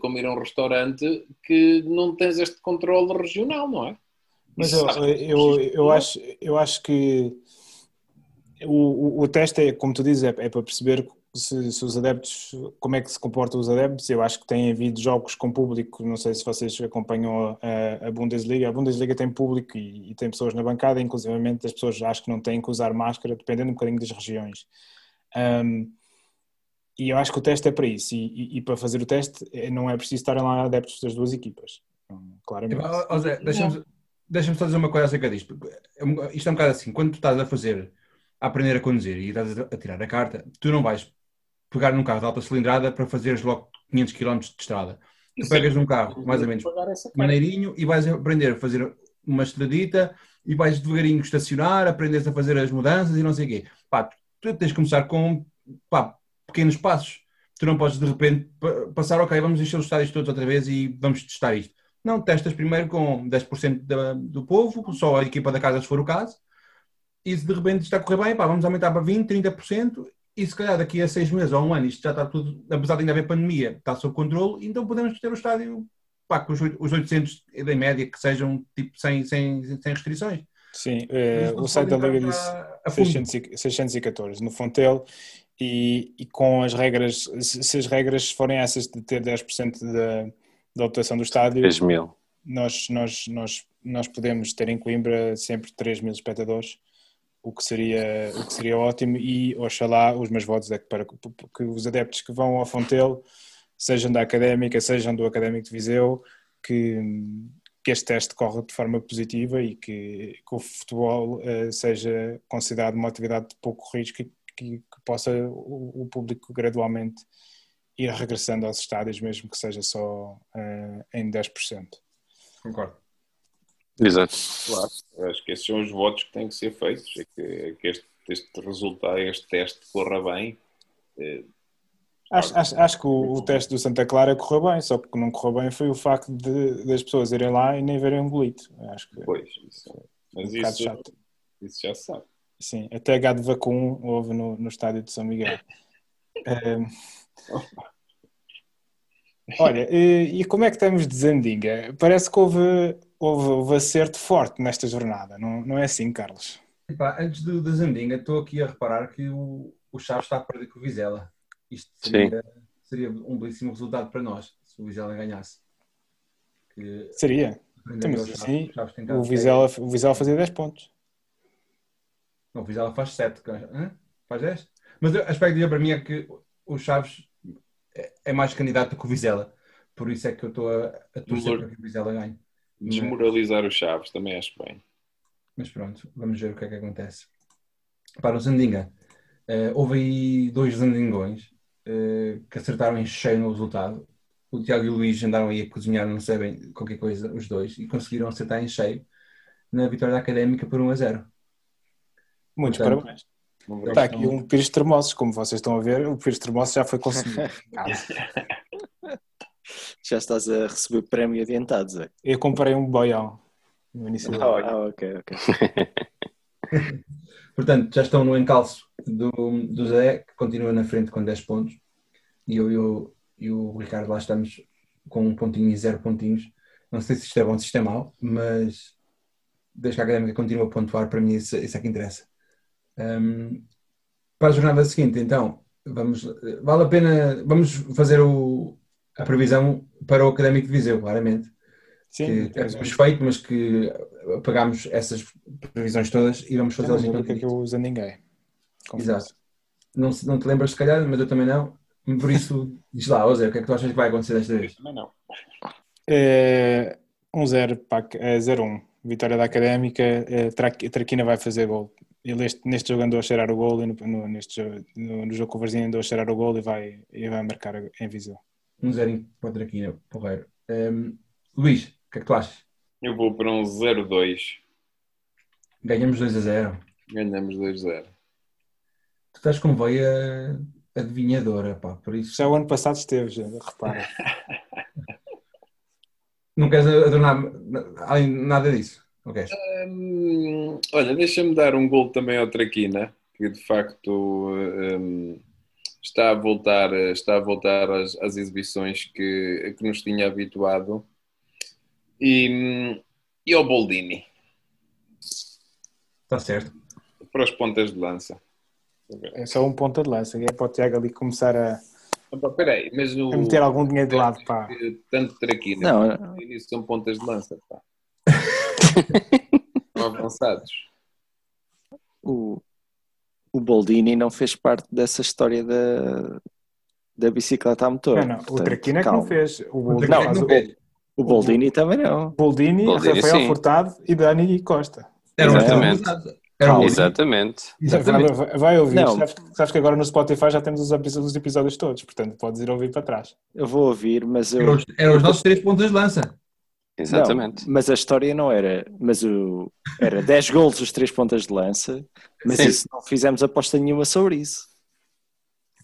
S5: como ir a um restaurante, que não tens este controle regional, não é?
S1: Mas eu, eu, eu, acho, eu acho que o, o, o teste, é, como tu dizes, é, é para perceber se, se, os adeptos, como é que se comportam os adeptos, eu acho que tem havido jogos com público, não sei se vocês acompanham a, a Bundesliga, a Bundesliga tem público e, e, tem pessoas na bancada, inclusive as pessoas acho que não têm que usar máscara, dependendo um bocadinho das regiões. Um, e eu acho que o teste é para isso, e, e, e, para fazer o teste é, não é preciso estarem lá adeptos das duas equipas, claramente.
S2: Deixa-me deixa só dizer uma coisa acerca disto, é isto é um bocado assim, quando tu estás a fazer a aprender a conduzir e estás a tirar a carta, tu não vais pegar num carro de alta cilindrada para fazeres logo 500 km de estrada. Tu Sim. pegas num carro mais ou menos maneirinho e vais aprender a fazer uma estradita e vais devagarinho estacionar, aprendes a fazer as mudanças e não sei o quê. Pá, tu tens de começar com pá, pequenos passos. Tu não podes de repente passar, ok, vamos encher os estádios todos outra vez e vamos testar isto. Não, testas primeiro com 10% da, do povo, só a equipa da casa se for o caso, e se de repente está a correr bem, pá, vamos aumentar para 20%, 30%, e se calhar daqui a seis meses ou um ano isto já está tudo, apesar de ainda haver pandemia, está sob controle, então podemos ter o estádio pá, com os, 800 em média que sejam tipo sem, sem, sem restrições.
S1: Sim, eh, o site da Liga disse 614 no Fontel e, e, com as regras, se as regras forem essas de ter 10% da, da lotação do estádio,
S3: 3 mil.
S1: Nós, nós, nós, nós podemos ter em Coimbra sempre 3 mil espectadores o que seria, o que seria ótimo e oxalá os meus votos é que para que os adeptos que vão ao Fontelo, sejam da Académica, sejam do Académico de Viseu, que, que este teste corra de forma positiva e que, que o futebol uh, seja considerado uma atividade de pouco risco e que, que possa o, o, público gradualmente ir regressando aos estádios, mesmo que seja só uh, em 10%.
S2: Concordo.
S3: Exato.
S5: Claro, acho que esses são os votos que têm que ser feitos, é que, é que este, este, resultado, este teste corra bem. É,
S1: acho, acho, acho, que o, o, teste do Santa Clara correu bem, só que não correu bem foi o facto de, das pessoas irem lá e nem verem um bolito. Acho que
S5: pois, isso, mas um isso, isso já se sabe.
S1: Sim, até gado vacum houve no, no estádio de São Miguel. um, olha, e, e, como é que estamos de Zandinga? Parece que houve houve, houve acerto forte nesta jornada, não, não é assim, Carlos?
S2: Epá, antes do, do Zandinga, estou aqui a reparar que o, o Chaves está a perder com o Vizela. Isto seria, seria um belíssimo resultado para nós, se o Vizela ganhasse.
S1: Que, seria. Então, mas assim, o, Vizela, o Vizela fazia 10 pontos.
S2: Não, o Vizela faz 7. Faz 10? Mas a expectativa para mim é que o Chaves é, é mais candidato que o Vizela. Por isso é que eu estou a, a torcer para que o Vizela ganhe.
S5: Desmoralizar os Chaves também acho bem.
S2: Mas pronto, vamos ver o que é que acontece. Para o Zandinga, uh, houve aí dois Zandingões uh, que acertaram em cheio no resultado. O Tiago e o Luís andaram aí a cozinhar, não sei bem, qualquer coisa, os dois, e conseguiram acertar em cheio na vitória da Académica por 1 a 0.
S1: Muitos Portanto, parabéns. Está aqui um pires de termossos, como vocês estão a ver, o pires de termossos já foi consumido.
S4: Já estás a receber prémio adiantado, Zé.
S1: Eu comprei um boião no início
S4: do ah, ah, ok, ok.
S2: Portanto, já estão no encalço do, do Zé, que continua na frente com 10 pontos. E eu, eu e o Ricardo lá estamos com um pontinho e zero pontinhos. Não sei se isto é bom, se isto é mau, mas desde que a académica continua a pontuar, para mim isso, isso é que interessa. Um, para a jornada seguinte, então, vamos, vale a pena, vamos fazer o, a previsão para o Académico de Viseu, claramente. Sim, que temos feito, mas que apagámos essas previsões todas e vamos fazê-las
S1: em que é que eu uso ninguém.
S2: Exato. Não, não te lembras se calhar, mas eu também não. Por isso, diz lá, José, o que é que tu achas que vai acontecer desta vez?
S5: Também não.
S1: É, um 0 é 0-1. Vitória da Académica, Tra- Traquina vai fazer gol. Ele este- neste jogo andou a cheirar o gol e no, no- neste jogo, no, no jogo com o Varzinho andou a cheirar o gol e vai, e vai marcar em visão.
S2: Um zero para o Traquina, porreiro. Um, Luís, o que é que tu achas?
S5: Eu vou para um 0-2.
S2: Ganhamos 2 a 0.
S5: Ganhamos 2-0.
S2: Tu estás com veia adivinhadora, pá, por isso.
S1: Já o ano passado esteve, já, repara.
S2: Não queres adornar além nada disso? Ok.
S5: Hum, olha, deixa-me dar um gol também ao Traquina, que de facto hum, está a voltar, está a voltar às, às exibições que, que nos tinha habituado. E, e ao Boldini,
S2: Está certo.
S5: para as pontas de lança.
S1: É só um ponta de lança, é para o Tiago ali começar a,
S5: Opa, Peraí, mas o,
S1: a meter algum dinheiro de lado. Pá.
S5: tanto Traquina
S4: Não,
S5: quanto Boldini são pontas de lança. Pá. Avançados.
S4: o, o Boldini não fez parte dessa história da, da bicicleta a motor.
S1: Não, não, o
S4: Portanto,
S1: Traquina é não fez. O Boldini,
S2: não
S1: o-
S2: fez.
S4: O Boldini também não.
S1: Boldini,
S3: Boldini,
S1: Rafael
S3: sim.
S1: Furtado e Dani Costa.
S2: Era
S3: Exatamente.
S2: Era um
S3: Exatamente.
S2: Exatamente.
S1: Vai, vai ouvir,
S4: Não.
S1: sabes, sabes que agora no Spotify já temos os episódios, os episódios todos, portanto podes ir ouvir para trás.
S4: Eu vou ouvir, mas eu.
S2: Eram os, nossos três pontas de lança.
S3: Exatamente.
S4: Não, mas a história não era. Mas o, era 10 golos os três pontas de lança, mas
S3: Sim.
S4: isso não fizemos aposta nenhuma sobre isso.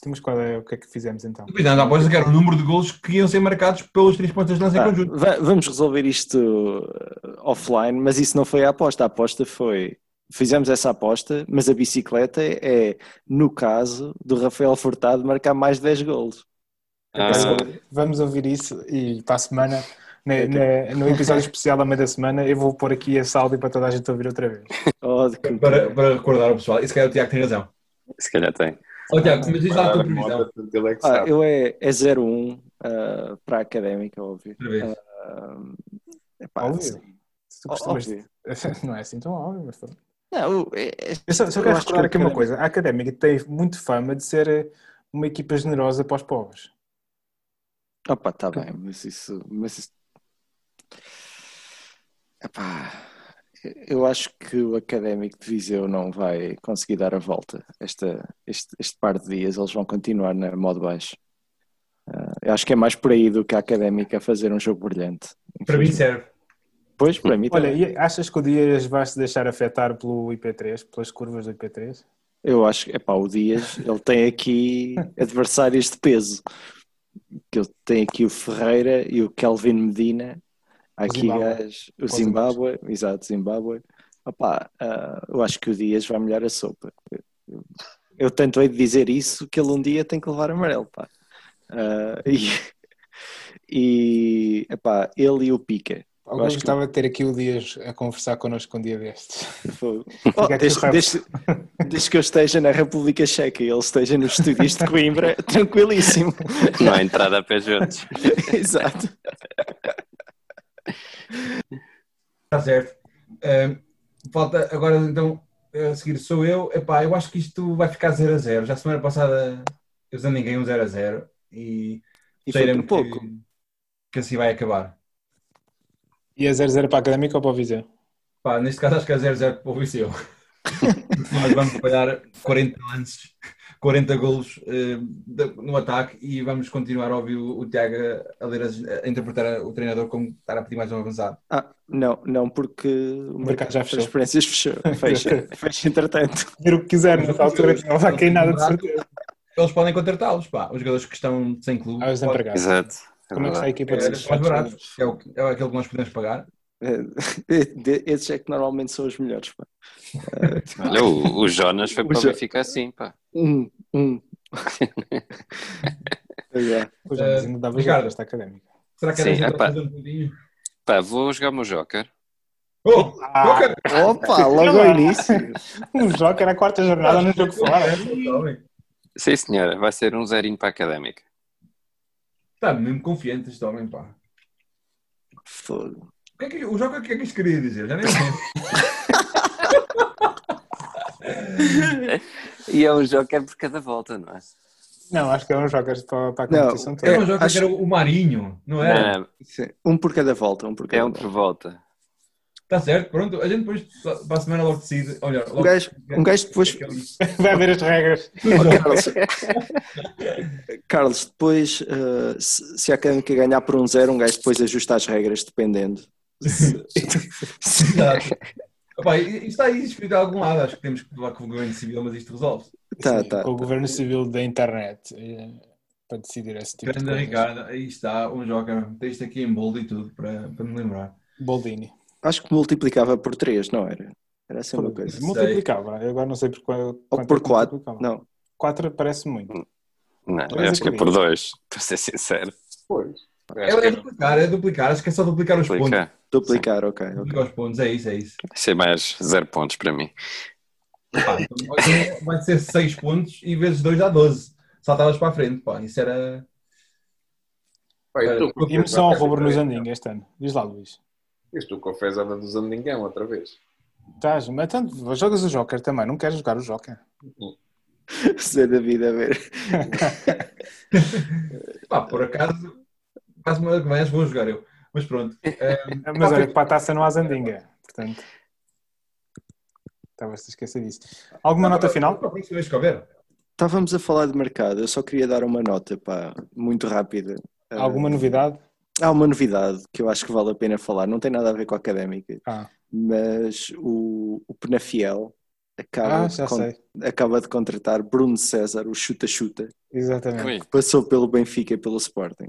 S1: Temos qual é, o que é que fizemos então?
S2: Cuidado, após que era o número de golos que iam ser marcados pelos três pontas de lança em conjunto.
S4: va- vamos resolver isto uh, offline, mas isso não foi a aposta. A aposta foi. Fizemos essa aposta, mas a bicicleta é, no caso do Rafael Furtado, marcar mais de 10 golos.
S3: Ah,
S1: Vamos ouvir isso e para a semana, na- na- no episódio especial da meia da semana, eu vou pôr aqui esse áudio para toda a gente ouvir outra vez.
S4: Oh,
S2: Para, para recordar ao pessoal. E se calhar o Tiago tem razão.
S3: se calhar tem.
S2: Ó Tiago, mas diz lá a tua previsão.
S5: é
S4: Ah, eu é, é 0-1 uh, para a académica, óbvio. Uh, epá,
S1: Óbvio.
S4: sim.
S1: Se tu
S4: Ó-
S1: costumas-
S4: óbvio.
S1: Não é assim tão óbvio, mas pronto.
S4: Não, o- é- é-
S1: Eu só, só quero recordar aqui uma coisa: a Académica tem muito fama de ser eh, uma equipa generosa para os pobres.
S4: Opa, tá bem, mas isso. Mas isso... Epá, eu acho que o Académico de Viseu não vai conseguir dar a volta. Esta, este, este par de dias eles vão continuar na modo baixo. Ah, eu acho que é mais por aí do que a Académica a fazer um jogo brilhante.
S2: Para mim serve.
S4: Pois, para mim
S1: Olha,
S4: também.
S1: achas que o Dias vai se deixar afetar pelo IP3, pelas curvas do IP3?
S4: Eu acho que, epá, o Dias, ele tem aqui adversários de peso. Que ele tem aqui o Ferreira e o Kelvin Medina. Há aqui gajos, o Zimbábue, exato, Zimbábue. Opá, ah, eu acho que o Dias vai molhar a sopa. Eu, eu tanto hei de dizer isso que ele um dia tem que levar amarelo, pá. Ah, e, e epá, ele e o Pica. Eu
S1: Alguém
S4: acho que
S1: gostava de ter aqui o Dias a conversar connosco um dia destes.
S4: Oh, desde, desde- desde que eu esteja na República Checa e ele esteja nos estúdios de Coimbra, tranquilíssimo.
S3: Não há entrada a pé juntos.
S4: Exato.
S2: Está certo. Ahm, falta agora então a seguir sou eu. Epá, eu acho que isto vai ficar 0 a 0. Já semana passada eu usando ninguém um 0 a 0 e,
S4: E foi por pouco.
S2: Que, que assim vai acabar.
S1: E a 0-0 para a Académica ou para o Viseu?
S2: Pá, neste caso acho que é 0-0 para o Viseu. Nós vamos falhar 40 lances, 40 golos de- no ataque e vamos continuar a ouvir o, o Tiago a, ler as- a interpretar o treinador como estar a pedir mais um avançado.
S4: Ah, não, não, porque o
S1: mercado já fechou.
S4: transferências fechou. Fecha, fecha entretanto.
S1: Ver o que quiser, nessa altura não vai cair nada de certeza.
S2: Eles podem contratá-los, pá. Os jogadores que estão sem clube.
S1: Ah, os empregados.
S3: Exato. É
S1: Como é que está a equipa
S2: É,
S1: de
S2: os mais baratos, é, o, que- é aquele que nós podemos pagar.
S4: De- Esses é que normalmente são os melhores. Pá.
S3: Olha, o, o Jonas foi
S4: O
S3: para o Benfica assim, pá.
S4: Um, um. Pois é.
S1: Pois é, mas ainda dava
S2: Ricardo.
S1: jeito esta Académica.
S2: Será que
S3: Sim,
S2: era
S3: epá.
S2: fazer um bocadinho?
S3: Pá, vou jogar o meu Joker.
S2: Oh,
S1: Ah.
S2: Joker!
S4: Opa, logo ao início.
S1: Um jogo era a quarta jornada no jogo fora.
S3: Sim, senhora, vai ser um zerinho para a Académica.
S2: Está mesmo confiante este homem, pá.
S4: Fogo.
S2: O, que é que, o Joker, o que é que isto queria dizer? Já nem sei.
S3: E é um Joker por cada volta, não é?
S1: Não, acho que é um jogo para, para a
S4: Não,
S1: competição toda.
S2: Era um Joker
S4: acho-
S2: que era o Marinho, não era?
S3: Não,
S4: Sim, Um por cada volta, um por cada
S3: é um
S4: volta.
S3: por volta.
S2: Está certo, pronto. A gente depois, para a semana, logo decide. Olha, logo
S4: Um gajo, um gajo depois.
S1: Vai ver as regras.
S4: Oh, Carlos, Carlos, depois, eh, se, se a Académica ganhar por um zero, um gajo depois ajusta as regras, dependendo.
S2: Exato. Opa, isto está aí escrito a algum lado. Acho que temos que falar com o governo civil, mas isto resolve.
S4: Tá,
S1: Sim,
S4: tá,
S1: com o
S4: tá.
S1: governo civil da internet eh, para decidir esse tipo de
S2: Grande
S1: coisas.
S2: Ricardo, aí está, um joker. Tem isto aqui em bold e tudo para, para me lembrar.
S1: Boldini.
S4: Acho que multiplicava por 3, não era? Era assim uma coisa.
S1: Multiplicava. Eu agora não sei por qual.
S4: Ou por
S1: é que
S4: 4.
S1: multiplicava.
S4: Não.
S1: 4 parece muito.
S3: Não, eu acho que é por dois, para ser sincero.
S5: Pois.
S2: É,
S5: que
S2: é duplicar, é duplicar. Acho que é só duplicar os pontos.
S3: Explicar.
S4: Duplicar, ok. ok.
S2: Duplicar os pontos, é isso, é isso.
S3: Isso é mais zero pontos para mim.
S2: Pá, então, vai ser 6 pontos e vezes 2 dá 12. Saltavas para a frente, pá. Isso era.
S5: Tu,
S1: Emoção ao rubro no Zandinga este ano. Diz lá, Luís.
S5: Isto tu confessas a do Zandingão outra vez.
S1: Estás, mas tanto, jogas o Joker também, não queres jogar o Joker.
S4: Ser da vida a ver.
S2: Pá, por acaso, quase uma vez vou jogar eu. Mas pronto. Eh,
S1: Mas olha que para a taça não há Zandinga, portanto. Estavas a esquecer disso. Alguma nota final?
S2: Que.
S4: Estávamos a falar de mercado, eu só queria dar uma nota, pá, muito rápida. Ah,
S1: Alguma novidade?
S4: Há uma novidade que eu acho que vale a pena falar, não tem nada a ver com a académica,
S1: Ah,
S4: mas o, o Penafiel acaba,
S1: ah
S4: de con- acaba de contratar Bruno César, o chuta-chuta,
S1: Exatamente.
S4: Que passou pelo Benfica e pelo Sporting.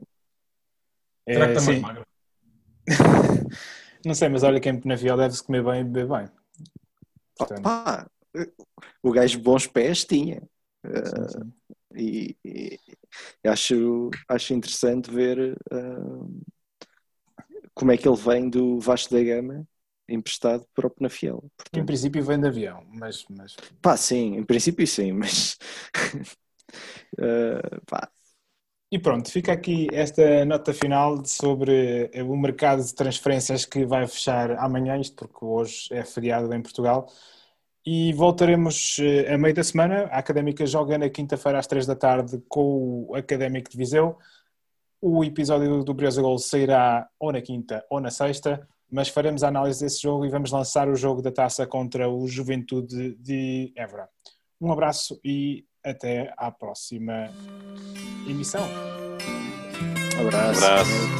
S2: Será que
S1: É,
S2: está mais?
S1: Não sei, mas olha que em Penafiel deve-se comer bem e beber bem. Portanto,
S4: Opa, o gajo bons pés tinha.
S1: sim, sim.
S4: e, e acho, acho interessante ver ah, como é que ele vem do Vasco da Gama emprestado para o Penafiel.
S1: Em
S4: Portanto,
S1: princípio vem de avião, mas, mas
S4: pá, sim, em princípio sim, mas ah, pá,
S1: E pronto, fica aqui esta nota final sobre eh, o mercado de transferências que vai fechar amanhã, isto porque hoje é feriado em Portugal. E voltaremos eh, a meio da semana. A Académica joga na quinta-feira às três da tarde com o Académico de Viseu. O episódio do Briosa Gol sairá ou na quinta ou na sexta, mas faremos a análise desse jogo e vamos lançar o jogo da taça contra o Juventude de Évora. Um abraço e até à próxima emissão.
S4: Abraço.
S3: Abraço.